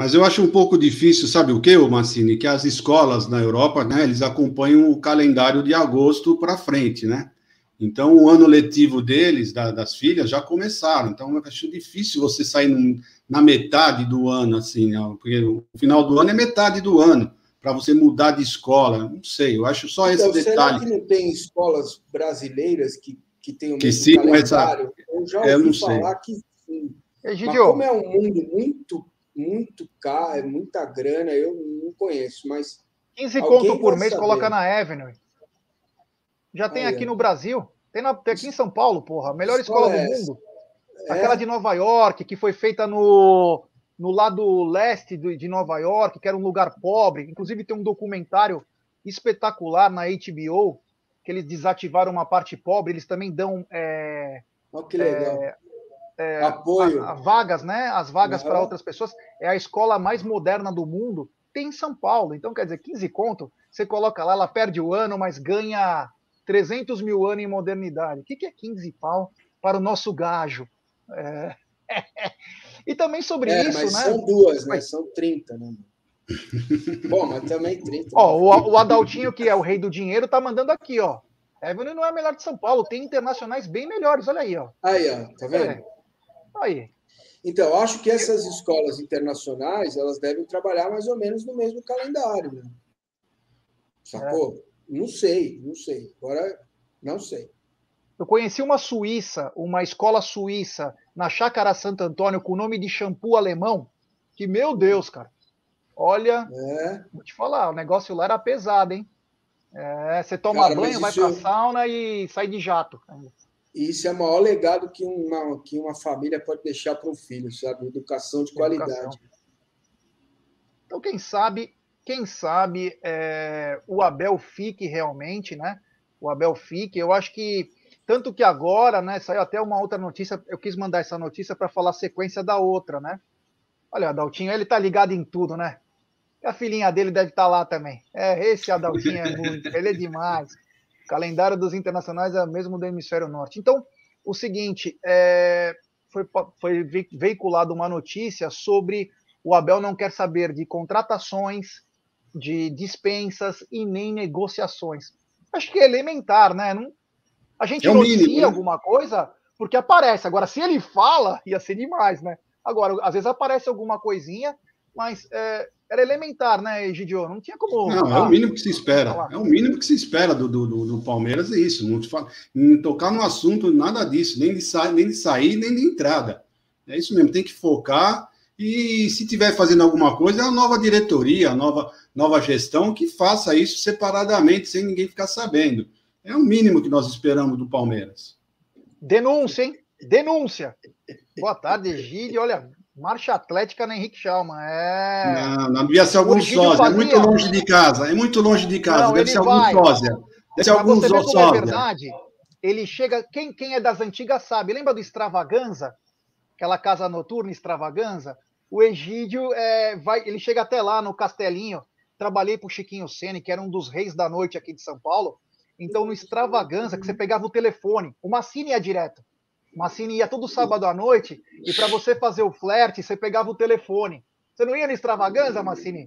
Mas eu acho um pouco difícil, sabe o que, Massini? Que as escolas na Europa, né, eles acompanham o calendário de agosto para frente, né? Então, o ano letivo deles, da, das filhas, já começaram. Então, eu acho difícil você sair num, na metade do ano, assim, né? porque o final do ano é metade do ano, para você mudar de escola. Não sei, eu acho só então, esse detalhe. Será que não tem escolas brasileiras que, que têm o que mesmo calendário? Essa... Eu já ouvi falar sei. que sim. Mas como é um mundo muito muito caro, é muita grana, eu não conheço, mas. 15 conto por mês, saber. coloca na Avenue. Já tem Aí, aqui é. no Brasil, tem, na, tem, aqui em São Paulo, porra, a melhor escola, escola é do mundo. É? Aquela de Nova York, que foi feita no, no lado leste de Nova York, que era um lugar pobre. Inclusive tem um documentário espetacular na HBO, que eles desativaram uma parte pobre, eles também dão. É, oh, que legal. É, é, Apoio. A, a vagas, né? As vagas para outras pessoas. É a escola mais moderna do mundo. Tem em São Paulo. Então, quer dizer, 15 conto, você coloca lá, ela perde o ano, mas ganha 300 mil anos em modernidade. O que, que é 15 pau para o nosso gajo? É... e também sobre é, isso, mas né? São duas, né? São 30, né? Bom, mas também 30. Ó, o, o Adaltinho, que é o rei do dinheiro, tá mandando aqui, ó. Evelyn não é melhor de São Paulo, tem internacionais bem melhores, olha aí, ó. Aí, ó, tá vendo? É. Aí. Então, acho que essas escolas internacionais elas devem trabalhar mais ou menos no mesmo calendário, né? Sacou? É. Não sei, não sei. Agora, não sei. Eu conheci uma Suíça, uma escola suíça, na Chácara Santo Antônio, com o nome de shampoo alemão, que, meu Deus, cara. Olha, é. vou te falar, o negócio lá era pesado, hein? É, você toma cara, banho, vai pra sauna e sai de jato. E isso é o maior legado que uma, que uma família pode deixar para um filho, sabe? Educação de qualidade. Educação. Então, quem sabe, quem sabe é, o Abel fique realmente, né? O Abel fique. Eu acho que tanto que agora, né? Saiu até uma outra notícia. Eu quis mandar essa notícia para falar a sequência da outra, né? Olha, Adaltinho, ele tá ligado em tudo, né? E a filhinha dele deve estar tá lá também. É, esse Adaltinho é muito, ele é demais calendário dos internacionais é o mesmo do hemisfério norte. Então, o seguinte, é, foi, foi veiculada uma notícia sobre o Abel não quer saber de contratações, de dispensas e nem negociações. Acho que é elementar, né? Não, a gente é noticia mínimo, né? alguma coisa porque aparece. Agora, se ele fala, ia ser demais, né? Agora, às vezes aparece alguma coisinha, mas é, era elementar, né, Egidio? Não tinha como. Não, é o mínimo que se espera. É o mínimo que se espera do, do, do Palmeiras, é isso. Não, te fala, não tocar no assunto, nada disso, nem de, sa nem de sair, nem de entrada. É isso mesmo, tem que focar. E se tiver fazendo alguma coisa, é a nova diretoria, a nova, nova gestão que faça isso separadamente, sem ninguém ficar sabendo. É o mínimo que nós esperamos do Palmeiras. Denúncia, hein? Denúncia. Boa tarde, Egídio. Olha, Marcha Atlética na Henrique Chalma. É... Não, não devia ser algum sósia. É muito longe de casa. É muito longe de casa. Não, Deve ser algum sósia. Deve ser algum sósia. É verdade. Ele chega. Quem, quem é das antigas sabe. Lembra do Extravaganza? Aquela casa noturna Extravaganza? O Egídio é, vai, ele chega até lá no Castelinho. Trabalhei para o Chiquinho Sene, que era um dos reis da noite aqui de São Paulo. Então, no Extravaganza, que você pegava o telefone, o Massini ia direto. Massini ia todo sábado à noite e para você fazer o flerte, você pegava o telefone. Você não ia no extravaganza, Massini?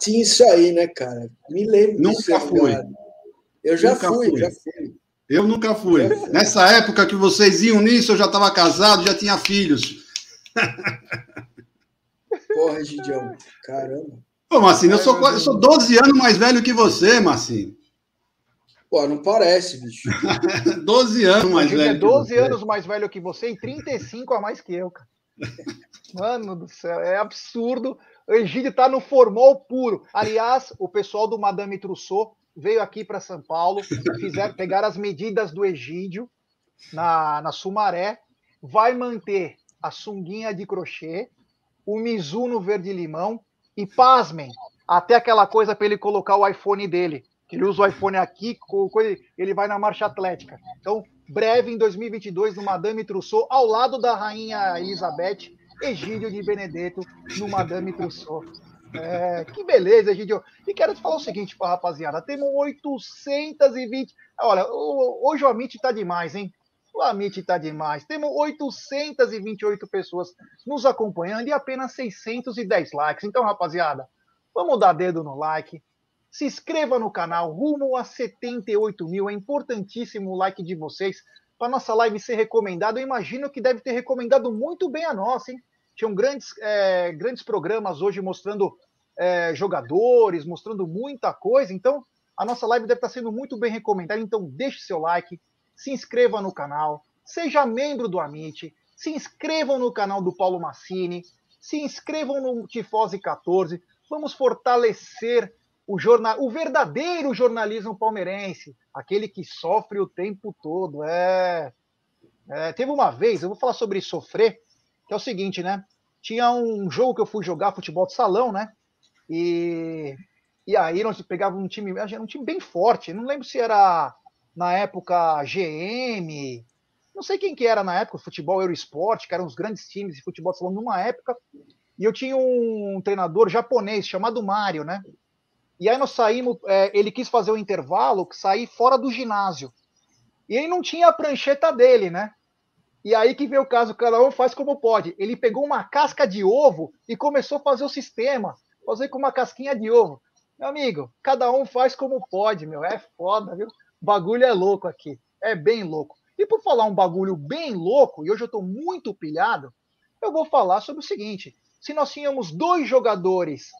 Tinha isso aí, né, cara? Me lembro Nunca fui. Eu já fui, fui, já fui. Eu nunca fui. Nessa época que vocês iam nisso, eu já estava casado, já tinha filhos. Porra, Gidião. Caramba. Pô, Marcinho, eu sou, eu sou 12 anos mais velho que você, Marcinho. Pô, não parece, bicho. 12 anos mais velho. É 12 anos mais velho que você e 35 a mais que eu, cara. Mano do céu, é absurdo. O Egídio tá no formal puro. Aliás, o pessoal do Madame Trousseau veio aqui para São Paulo, fizeram, pegar as medidas do Egídio na, na Sumaré, vai manter a sunguinha de crochê, o Mizuno verde-limão e, pasmem, até aquela coisa para ele colocar o iPhone dele. Ele usa o iPhone aqui, ele vai na marcha atlética. Então, breve em 2022, no Madame Trousseau, ao lado da Rainha Elizabeth, Egídio de Benedetto, no Madame Trousseau. É, que beleza, Egidio. E quero te falar o seguinte, rapaziada. Temos 820. Olha, hoje o Amit tá demais, hein? O Amit tá demais. Temos 828 pessoas nos acompanhando e apenas 610 likes. Então, rapaziada, vamos dar dedo no like. Se inscreva no canal, rumo a 78 mil. É importantíssimo o like de vocês para nossa live ser recomendada. Eu imagino que deve ter recomendado muito bem a nossa, hein? Tinham grandes, é, grandes programas hoje mostrando é, jogadores, mostrando muita coisa. Então, a nossa live deve estar sendo muito bem recomendada. Então, deixe seu like, se inscreva no canal, seja membro do Amit, se inscrevam no canal do Paulo Massini, se inscrevam no Tifose 14. Vamos fortalecer o, jornal, o verdadeiro jornalismo palmeirense, aquele que sofre o tempo todo. É, é, teve uma vez, eu vou falar sobre sofrer, que é o seguinte, né? Tinha um jogo que eu fui jogar futebol de salão, né? E, e aí nós pegávamos um time, era um time bem forte, não lembro se era na época GM, não sei quem que era na época, futebol Eurosport, que eram os grandes times de futebol de salão numa época, e eu tinha um treinador japonês chamado Mário, né? E aí nós saímos, é, ele quis fazer o intervalo, sair fora do ginásio. E ele não tinha a prancheta dele, né? E aí que veio o caso, cada um faz como pode. Ele pegou uma casca de ovo e começou a fazer o sistema, fazer com uma casquinha de ovo. Meu amigo, cada um faz como pode, meu. É foda, viu? Bagulho é louco aqui. É bem louco. E por falar um bagulho bem louco, e hoje eu estou muito pilhado, eu vou falar sobre o seguinte: se nós tínhamos dois jogadores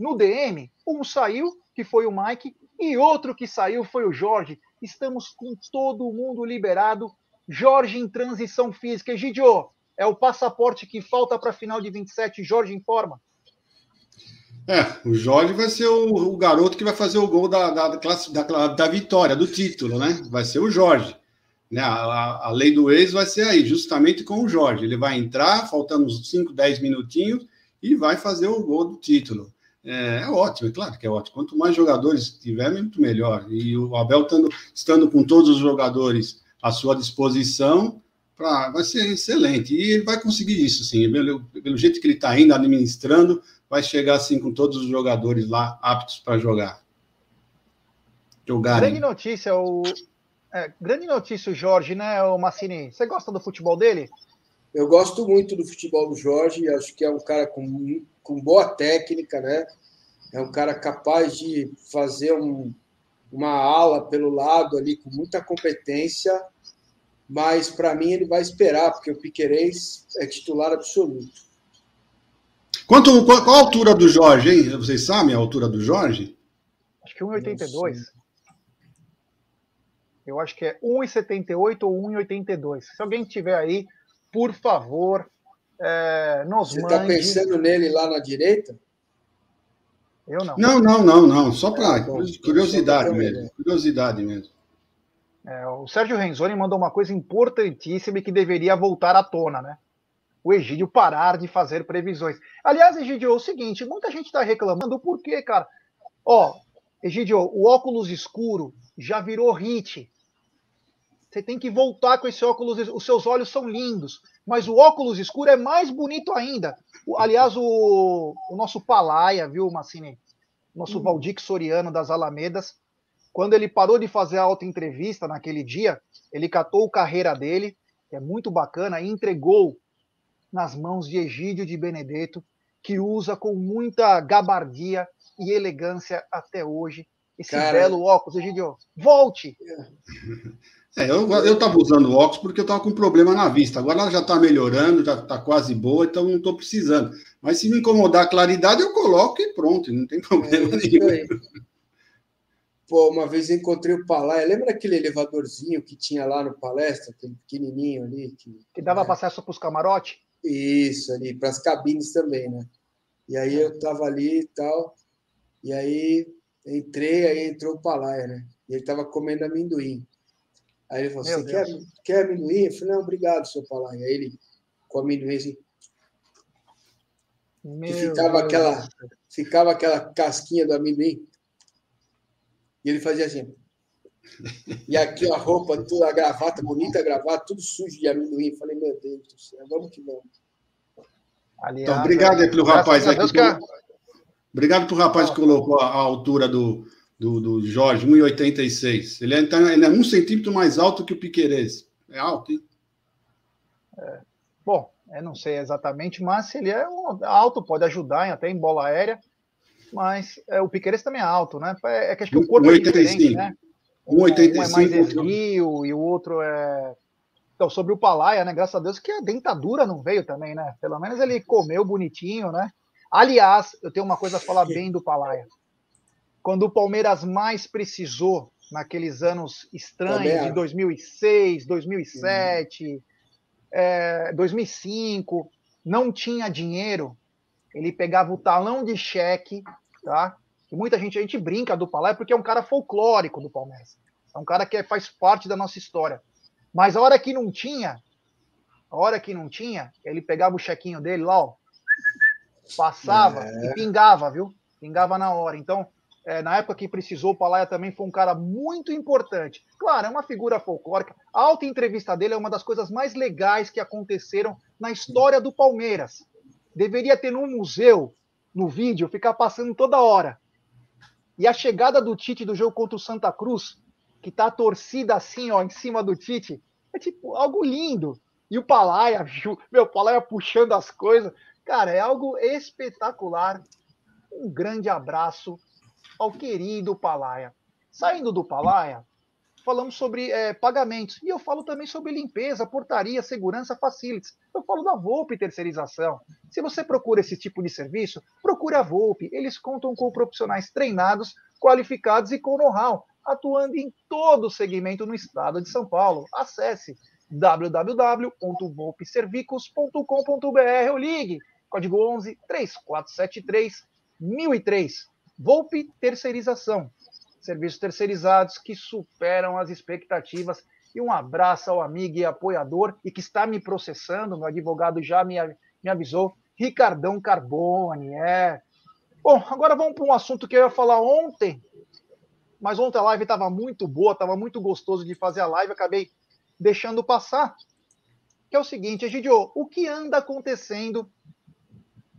no DM, um saiu, que foi o Mike, e outro que saiu foi o Jorge. Estamos com todo mundo liberado Jorge em transição física. Egidio, é o passaporte que falta para a final de 27. Jorge em forma. É, o Jorge vai ser o, o garoto que vai fazer o gol da, da, da, da, vitória, do título, né? Vai ser o Jorge. Né? A, a, a, lei do ex vai ser aí, justamente com o Jorge. Ele vai entrar, faltando uns 5, 10 minutinhos, e vai fazer o gol do título. É, é, ótimo, é claro que é ótimo. Quanto mais jogadores tiver, muito melhor. E o Abel estando, estando com todos os jogadores à sua disposição, pra, vai ser excelente. E ele vai conseguir isso, sim. Pelo, pelo jeito que ele está indo, administrando, vai chegar assim com todos os jogadores lá aptos para jogar. Grande notícia, o. É, grande notícia o Jorge, né, o Massini? Você gosta do futebol dele? Eu gosto muito do futebol do Jorge, acho que é um cara com, com boa técnica, né? É um cara capaz de fazer um, uma ala pelo lado ali com muita competência, mas para mim ele vai esperar, porque o Piquerez é titular absoluto. Quanto, qual, qual a altura do Jorge, hein? Vocês sabem a altura do Jorge? Acho que 1,82. Eu acho que é 1,78 ou 1,82. Se alguém tiver aí, por favor, é, nos Você está pensando nele lá na direita? Eu não. Não, não, não, não. Só para é, curiosidade mesmo. Curiosidade mesmo. É, o Sérgio Renzoni mandou uma coisa importantíssima e que deveria voltar à tona, né? O Egídio parar de fazer previsões. Aliás, Egídio, é o seguinte: muita gente está reclamando, por quê, cara? Ó, Egídio, o óculos escuro já virou hit. Você tem que voltar com esse óculos. Os seus olhos são lindos, mas o óculos escuro é mais bonito ainda. Aliás, o, o nosso Palaia, viu, Massini? Nosso uhum. Valdir Soriano das Alamedas, quando ele parou de fazer a auto entrevista naquele dia, ele catou o carreira dele, que é muito bacana, e entregou nas mãos de Egídio de Benedetto. que usa com muita gabardia e elegância até hoje esse Cara- belo óculos. Egidio, volte! É, eu, eu tava usando óculos porque eu tava com problema na vista. Agora ela já tá melhorando, já tá quase boa, então não tô precisando. Mas se me incomodar a claridade, eu coloco e pronto, não tem É problema isso nenhum. aí. Pô, uma vez eu encontrei o Palaia. Lembra aquele elevadorzinho que tinha lá no palestra, aquele pequenininho ali? Que, Que dava É. acesso para os camarotes? Isso, ali, para as cabines também, né? E aí eu tava ali e tal, e aí entrei, aí entrou o Palaia, né? E ele tava comendo amendoim. Aí ele falou: Meu Você quer, Deus. quer amendoim? Eu falei: Não, obrigado, seu Palaia. Aí ele, com amendoim assim, Meu ficava Deus aquela- ficava aquela casquinha do amendoim. E ele fazia assim. E aqui a roupa, toda a gravata, bonita a gravata, tudo sujo de amendoim. Falei, meu Deus do céu, vamos que vamos. Aliás, Então, obrigado aí pelo rapaz a aí Deus que Obrigado pro rapaz que colocou a altura do, do, do Jorge, 1,86. Ele é, então, ele é um centímetro mais alto que o Piquerez. É alto, hein? Bom, eu não sei exatamente, mas se ele é alto, pode ajudar até em bola aérea. Mas é, o Piqueires também é alto, né? É, é que acho que o corpo é 1,85. diferente, né? Um, um é 1,85. mais esguio e o outro é. Então, sobre o Palaia, né? Graças a Deus que a dentadura não veio também, né? Pelo menos ele comeu bonitinho, né? Aliás, eu tenho uma coisa a falar bem do Palaia. Quando o Palmeiras mais precisou, naqueles anos estranhos de 2006, 2007, é, 2005, não tinha dinheiro, ele pegava o talão de cheque, tá? E muita gente, a gente brinca do Palaia porque é um cara folclórico do Palmeiras. É um cara que faz parte da nossa história. Mas a hora que não tinha, a hora que não tinha, ele pegava o chequinho dele lá, ó, passava e pingava, viu? Pingava na hora. Então, é, na época que precisou, o Palaia também foi um cara muito importante. Claro, é uma figura folclórica. A alta entrevista dele é uma das coisas mais legais que aconteceram na história do Palmeiras. Deveria ter num museu, no vídeo, ficar passando toda hora. E a chegada do Tite do jogo contra o Santa Cruz, que tá torcida assim, ó, em cima do Tite, é tipo algo lindo. E o Palaia, meu, o Palaia puxando as coisas. Cara, é algo espetacular. Um grande abraço ao querido Palaia. Saindo do Palaia, falamos sobre eh, pagamentos. E eu falo também sobre limpeza, portaria, segurança, facilities. Eu falo da Volpe Terceirização. Se você procura esse tipo de serviço, procure a Volpe. Eles contam com profissionais treinados, qualificados e com know-how, atuando em todo o segmento no estado de São Paulo. Acesse www.volpeservicos.com.br ou ligue código 11 3473 1003. Volpe Terceirização. Serviços terceirizados que superam as expectativas. E um abraço ao amigo e apoiador e que está me processando, meu advogado já me, me avisou, Ricardão Carbone, é. Bom, agora vamos para um assunto que eu ia falar ontem, mas ontem a live estava muito boa, estava muito gostoso de fazer a live, acabei deixando passar. Que é o seguinte, Egidio, o que anda acontecendo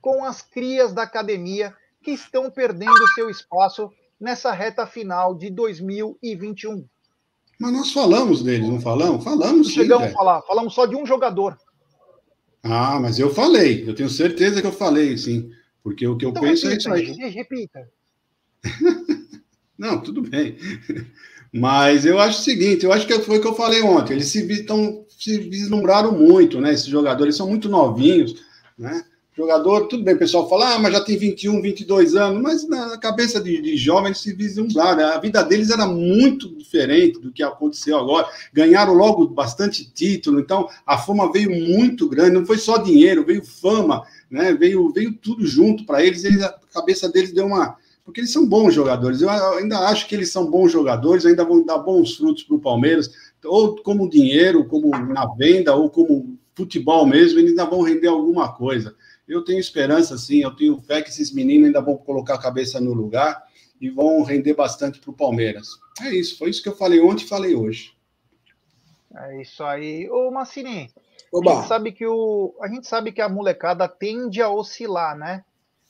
com as crias da academia que estão perdendo seu espaço nessa reta final de 2021? Mas nós falamos deles, não falamos? Falamos sim, chegamos a falar, falamos só de um jogador. Ah, mas eu falei. Eu tenho certeza que eu falei, sim. Porque o que eu Então penso é repita, isso aí. Repita. Não, tudo bem. Mas eu acho o seguinte, eu acho que foi o que eu falei ontem. Eles se, tão- se vislumbraram muito, né? Esses jogadores são muito novinhos, né? Jogador, tudo bem, o pessoal fala, ah, mas já tem 21, 22 anos, mas na cabeça de, de jovens se vislumbraram. né? A vida deles era muito diferente do que aconteceu agora. Ganharam logo bastante título, então a fama veio muito grande, não foi só dinheiro, veio fama, né? Veio, veio tudo junto para eles, eles, a cabeça deles deu uma, porque eles são bons jogadores. Eu ainda acho que eles são bons jogadores, ainda vão dar bons frutos para o Palmeiras, ou como dinheiro, como na venda, ou como futebol mesmo, eles ainda vão render alguma coisa. Eu tenho esperança, sim, eu tenho fé que esses meninos ainda vão colocar a cabeça no lugar e vão render bastante para o Palmeiras. É isso, foi isso que eu falei ontem e falei hoje. É isso aí. Ô, Massini, a gente sabe que o a gente sabe que a molecada tende a oscilar, né?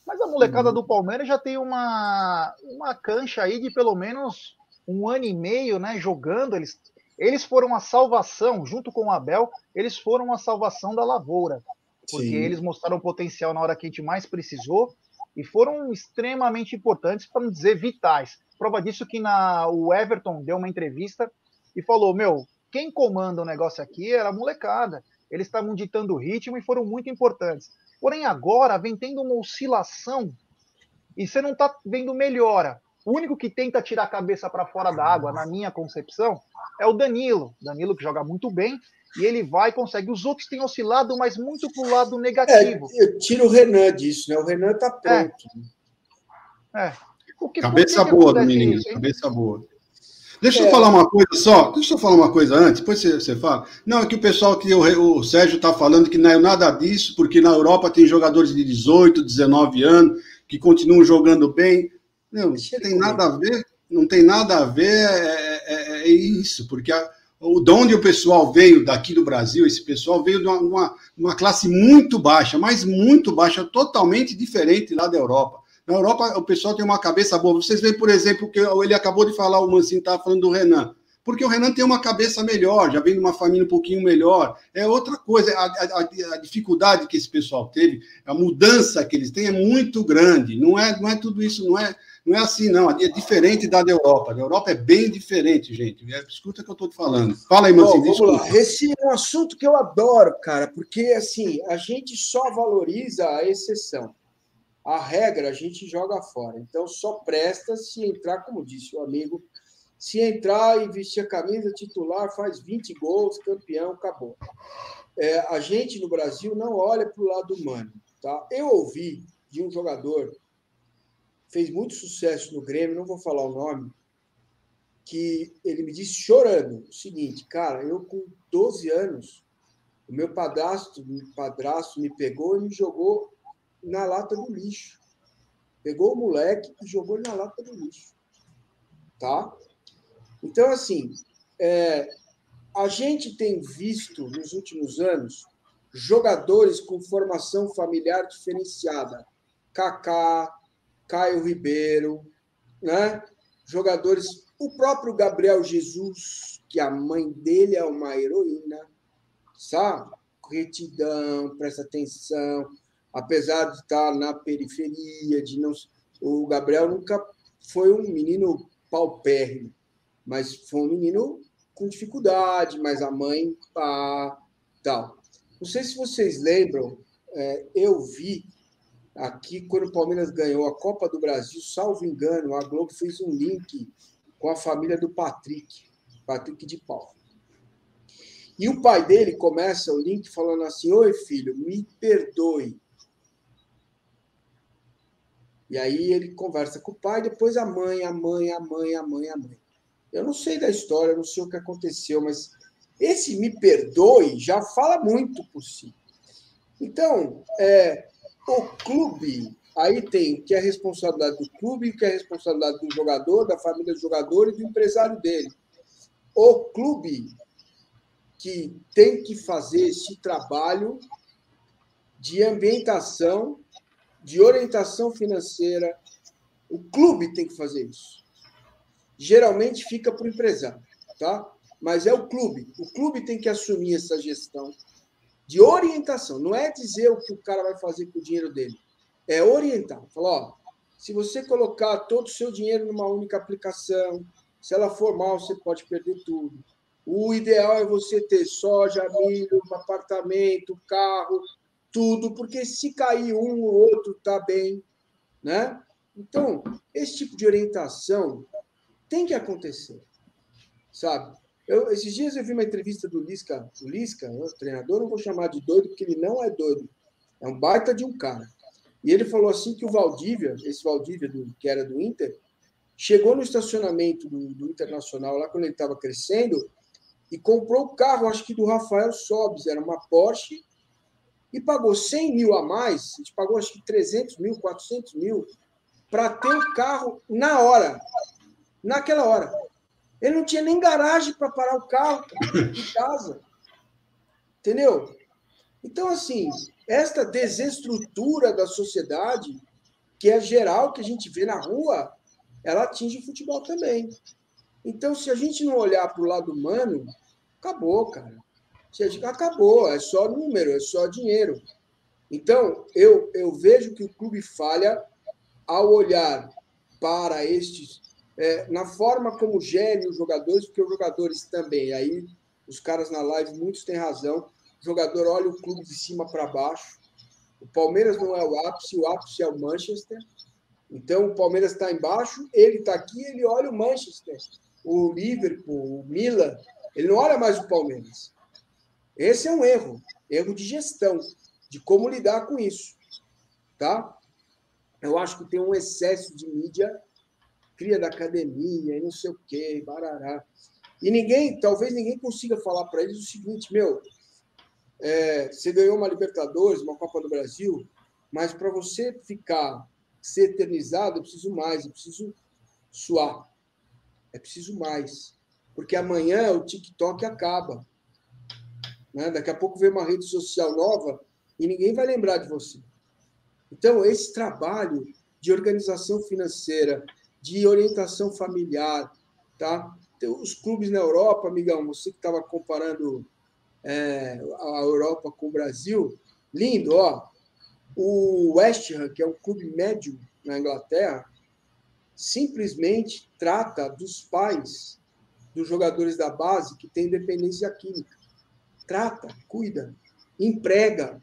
Mas a molecada Uhum. do Palmeiras já tem uma uma cancha aí de pelo menos um ano e meio, né, jogando. Eles eles foram a salvação junto com o Abel, eles foram a salvação da lavoura. Porque Sim. eles mostraram potencial na hora que a gente mais precisou e foram extremamente importantes, para não dizer vitais. Prova disso que na, o Everton deu uma entrevista e falou: Meu, quem comanda o negócio aqui era a molecada. Eles estavam ditando o ritmo e foram muito importantes. Porém, agora vem tendo uma oscilação e você não está vendo melhora. O único que tenta tirar a cabeça para fora da água, na minha concepção, é o Danilo. Danilo que joga muito bem e ele vai e consegue. Os outros têm oscilado, mas muito para o lado negativo. É, eu tiro o Renan disso, né? O Renan está pronto. É. é. Que, cabeça boa do menino, isso, cabeça boa. Deixa é. eu falar uma coisa só, deixa eu falar uma coisa antes, depois você, você fala. Não, é que o pessoal que o, o Sérgio está falando que não é nada disso, porque na Europa tem jogadores de 18, 19 anos que continuam jogando bem. Não, não tem nada a ver, não tem nada a ver, é, é, é isso, porque a, de onde o pessoal veio daqui do Brasil, esse pessoal veio de uma, uma, classe muito baixa, mas muito baixa, totalmente diferente lá da Europa. Na Europa, o pessoal tem uma cabeça boa. Vocês veem, por exemplo, que ele acabou de falar, o Mancini estava falando do Renan. Porque o Renan tem uma cabeça melhor, já vem de uma família um pouquinho melhor. É outra coisa. A, a, a, dificuldade que esse pessoal teve, a mudança que eles têm é muito grande. Não é, não é tudo isso, não é não é assim, não. É diferente da da Europa. A Europa é bem diferente, gente. É, escuta o que eu estou te falando. Fala aí, Mancinho. Vamos lá. Esse é um assunto que eu adoro, cara, porque assim, a gente só valoriza a exceção. A regra a gente joga fora. Então só presta se entrar, como disse o amigo, se entrar e vestir a camisa titular, faz 20 gols, campeão, acabou. É, a gente no Brasil não olha para o lado humano. Tá? Eu ouvi de um jogador fez muito sucesso no Grêmio, não vou falar o nome, que ele me disse chorando o seguinte, cara, eu com 12 anos, o meu padrasto, padrasto me pegou e me jogou na lata do lixo. Pegou o moleque e jogou na lata do lixo. Tá? Então, assim, é, a gente tem visto nos últimos anos jogadores com formação familiar diferenciada. Kaká, Caio Ribeiro, né? jogadores, o próprio Gabriel Jesus, que a mãe dele é uma heroína, sabe? Retidão, presta atenção, apesar de estar na periferia, de não, o Gabriel nunca foi um menino paupérrimo, mas foi um menino com dificuldade, mas a mãe pá, tal. Não sei se vocês lembram, é, eu vi aqui, quando o Palmeiras ganhou a Copa do Brasil, salvo engano, a Globo fez um link com a família do Patrick, Patrick de Paulo. E o pai dele começa o link falando assim: Oi, filho, me perdoe. E aí ele conversa com o pai, depois a mãe, a mãe, a mãe, a mãe, a mãe. Eu não sei da história, não sei o que aconteceu, mas esse me perdoe já fala muito por si. Então, é, o clube, aí tem que é responsabilidade do clube, que é responsabilidade do jogador, da família do jogador e do empresário dele. O clube que tem que fazer esse trabalho de ambientação, de orientação financeira. O clube tem que fazer isso. Geralmente fica para o empresário, tá? Mas é o clube. O clube tem que assumir essa gestão de orientação. Não é dizer o que o cara vai fazer com o dinheiro dele. É orientar. Falar, ó, se você colocar todo o seu dinheiro numa única aplicação, se ela for mal, você pode perder tudo. O ideal é você ter soja, milho, apartamento, carro, tudo, porque se cair um, o outro está bem, né? Então, esse tipo de orientação tem que acontecer, sabe? Eu, esses dias eu vi uma entrevista do Lisca, o Lisca, o treinador, não vou chamar de doido, porque ele não é doido. É um baita de um cara. E ele falou assim que o Valdívia, esse Valdívia do, que era do Inter, chegou no estacionamento do, do Internacional lá quando ele estava crescendo e comprou o carro, acho que do Rafael Sobes, era uma Porsche, e pagou 100 mil a mais, a gente pagou acho que 300 mil, 400 mil, para ter o carro na hora, naquela hora. Ele não tinha nem garagem para parar o carro em casa. Entendeu? Então, assim, esta desestrutura da sociedade, que é geral, que a gente vê na rua, ela atinge o futebol também. Então, se a gente não olhar para o lado humano, acabou, cara. Acabou, é só número, é só dinheiro. Então, eu, eu vejo que o clube falha ao olhar para estes, é, na forma como gere os jogadores, porque os jogadores também, aí os caras na live, muitos têm razão, o jogador olha o clube de cima para baixo, o Palmeiras não é o ápice, o ápice é o Manchester, então o Palmeiras está embaixo, ele está aqui, ele olha o Manchester, o Liverpool, o Milan, ele não olha mais o Palmeiras. Esse é um erro, erro de gestão, de como lidar com isso, tá? Eu acho que tem um excesso de mídia, cria da academia e não sei o quê, barará. E ninguém, talvez ninguém consiga falar para eles o seguinte, meu, é, você ganhou uma Libertadores, uma Copa do Brasil, mas para você ficar, ser eternizado, eu preciso mais, eu preciso suar. É preciso mais. Porque amanhã o TikTok acaba. Né? Daqui a pouco vem uma rede social nova e ninguém vai lembrar de você. Então, esse trabalho de organização financeira, de orientação familiar, tá? Os clubes na Europa, amigão, você que estava comparando é, a Europa com o Brasil, lindo, ó. O West Ham, que é um clube médio na Inglaterra, simplesmente trata dos pais dos jogadores da base que têm dependência química. Trata, cuida, emprega,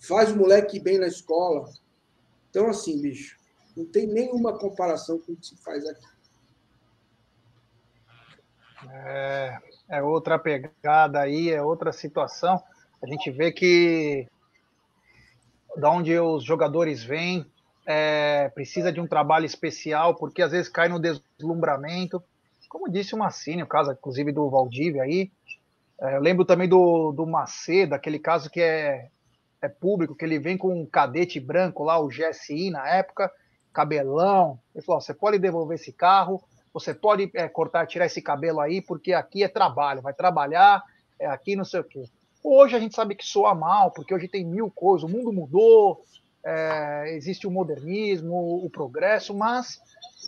faz o moleque bem na escola. Então, assim, bicho, não tem nenhuma comparação com o que se faz aqui. É, é outra pegada aí, é outra situação. A gente vê que da onde os jogadores vêm, é, precisa de um trabalho especial, porque às vezes cai no deslumbramento. Como disse o Massini, o caso, inclusive, do Valdívia aí. É, eu lembro também do, do Macedo, aquele caso que é, é público, que ele vem com um cadete branco lá, o GSI na época, cabelão. Ele falou: você pode devolver esse carro, você pode é, cortar, tirar esse cabelo aí, porque aqui é trabalho, vai trabalhar, é aqui não sei o quê. Hoje a gente sabe que soa mal, porque hoje tem mil coisas, o mundo mudou, é, existe o modernismo, o progresso, mas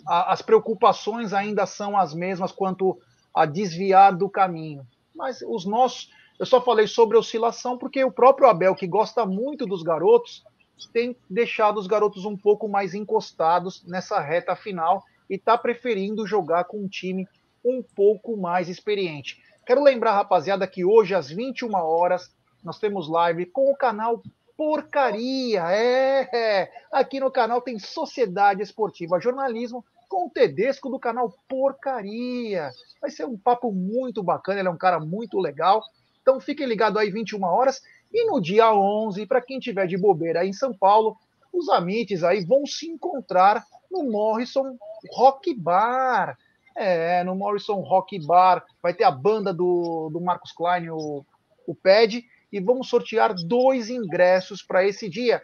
a, as preocupações ainda são as mesmas quanto a desviar do caminho. Mas os nossos, eu só falei sobre oscilação porque o próprio Abel, que gosta muito dos garotos, tem deixado os garotos um pouco mais encostados nessa reta final e está preferindo jogar com um time um pouco mais experiente. Quero lembrar, rapaziada, que hoje às 21 horas nós temos live com o canal Porcaria. É, é, aqui no canal tem Sociedade Esportiva Jornalismo com o Tedesco do canal Porcaria. Vai ser um papo muito bacana, ele é um cara muito legal. Então fiquem ligados aí 21 horas e no dia 11, para quem tiver de bobeira aí em São Paulo, os amites aí vão se encontrar no Morrison Rock Bar. É, no Morrison Rock Bar vai ter a banda do, do Marcos Klein, o, o PED, e vamos sortear dois ingressos para esse dia.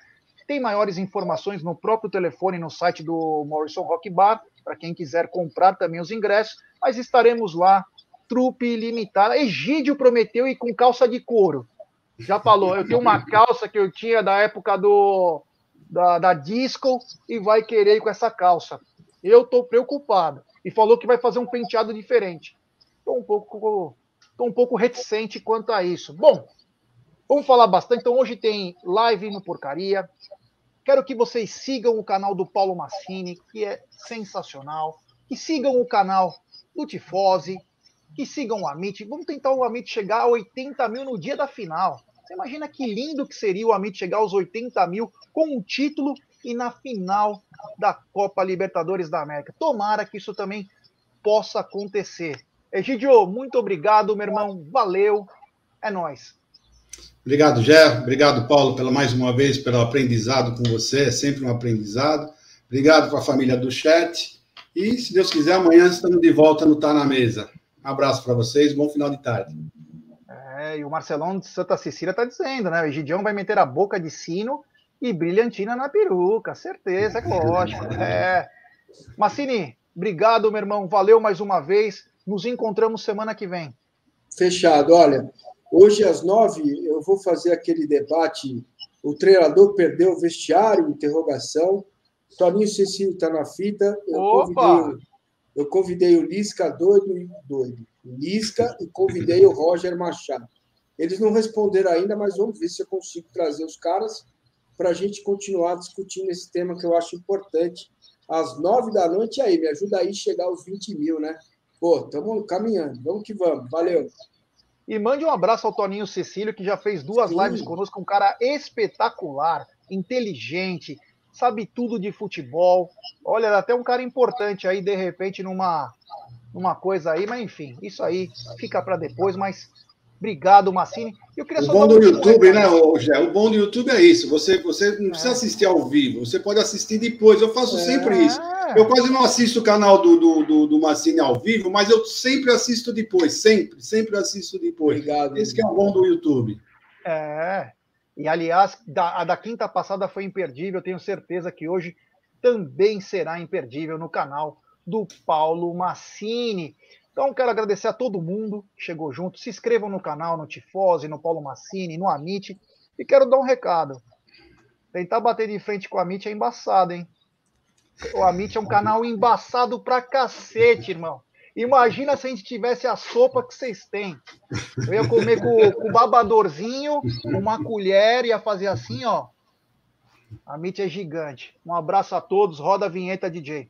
Tem maiores informações no próprio telefone no site do Morrison Rock Bar, para quem quiser comprar também os ingressos, mas estaremos lá, trupe limitada. Egídio prometeu ir com calça de couro. Já falou, eu tenho uma calça que eu tinha da época do da, da disco e vai querer ir com essa calça. Eu estou preocupado. E falou que vai fazer um penteado diferente. Estou um pouco, tô um pouco reticente quanto a isso. Bom, vamos falar bastante. Então, hoje tem live no Porcaria. Quero que vocês sigam o canal do Paulo Massini, que é sensacional. Que sigam o canal do Tifose. Que sigam o Amit. Vamos tentar o Amit chegar a 80 mil no dia da final. Você imagina que lindo que seria o Amit chegar aos 80 mil com um título e na final da Copa Libertadores da América. Tomara que isso também possa acontecer. Egidio, muito obrigado, meu irmão. Valeu. É nós. Obrigado, Gé. Obrigado, Paulo, pela mais uma vez pelo aprendizado com você. É sempre um aprendizado. Obrigado para a família do chat. E, se Deus quiser, amanhã estamos de volta no Tá na Mesa. Um abraço para vocês. Bom final de tarde. E o Marcelão de Santa Cecília está dizendo, né? O Egidião vai meter a boca de sino e brilhantina na peruca, certeza, é lógico. É. Massini, obrigado, meu irmão. Valeu mais uma vez. Nos encontramos semana que vem. Fechado. Olha, hoje às nove eu vou fazer aquele debate. O treinador perdeu o vestiário? Interrogação. Toninho Cecílio está na fita. Eu Opa! Convidei, eu convidei o Lisca doido e doido. Lisca e convidei o Roger Machado. Eles não responderam ainda, mas vamos ver se eu consigo trazer os caras para a gente continuar discutindo esse tema que eu acho importante. Às nove da noite, aí, me ajuda aí a chegar aos 20 mil, né? Pô, estamos caminhando, vamos que vamos, valeu. E mande um abraço ao Toninho Cecílio, que já fez duas Sim. lives conosco, um cara espetacular, inteligente, sabe tudo de futebol. Olha, até um cara importante aí, de repente, numa, numa coisa aí, mas enfim, isso aí fica para depois, mas Obrigado, Massini. Eu queria o bom do YouTube, né, Gé? O bom do YouTube é isso. Você, você não precisa é. assistir ao vivo, você pode assistir depois. Eu faço é. sempre isso. Eu quase não assisto o canal do, do, do, do Massini ao vivo, mas eu sempre assisto depois. Sempre, sempre assisto depois. Obrigado. Esse que é o bom do YouTube. É. E, aliás, da, a da quinta passada foi imperdível. Tenho certeza que hoje também será imperdível no canal do Paulo Massini. Então, quero agradecer a todo mundo que chegou junto. Se inscrevam no canal, no Tifose, no Paulo Massini, no Amit. E quero dar um recado. Tentar bater de frente com o Amit é embaçado, hein? O Amit é um canal embaçado pra cacete, irmão. Imagina se a gente tivesse a sopa que vocês têm. Eu ia comer com, com o babadorzinho, uma colher, ia fazer assim, ó. A Amit é gigante. Um abraço a todos. Roda a vinheta, DJ.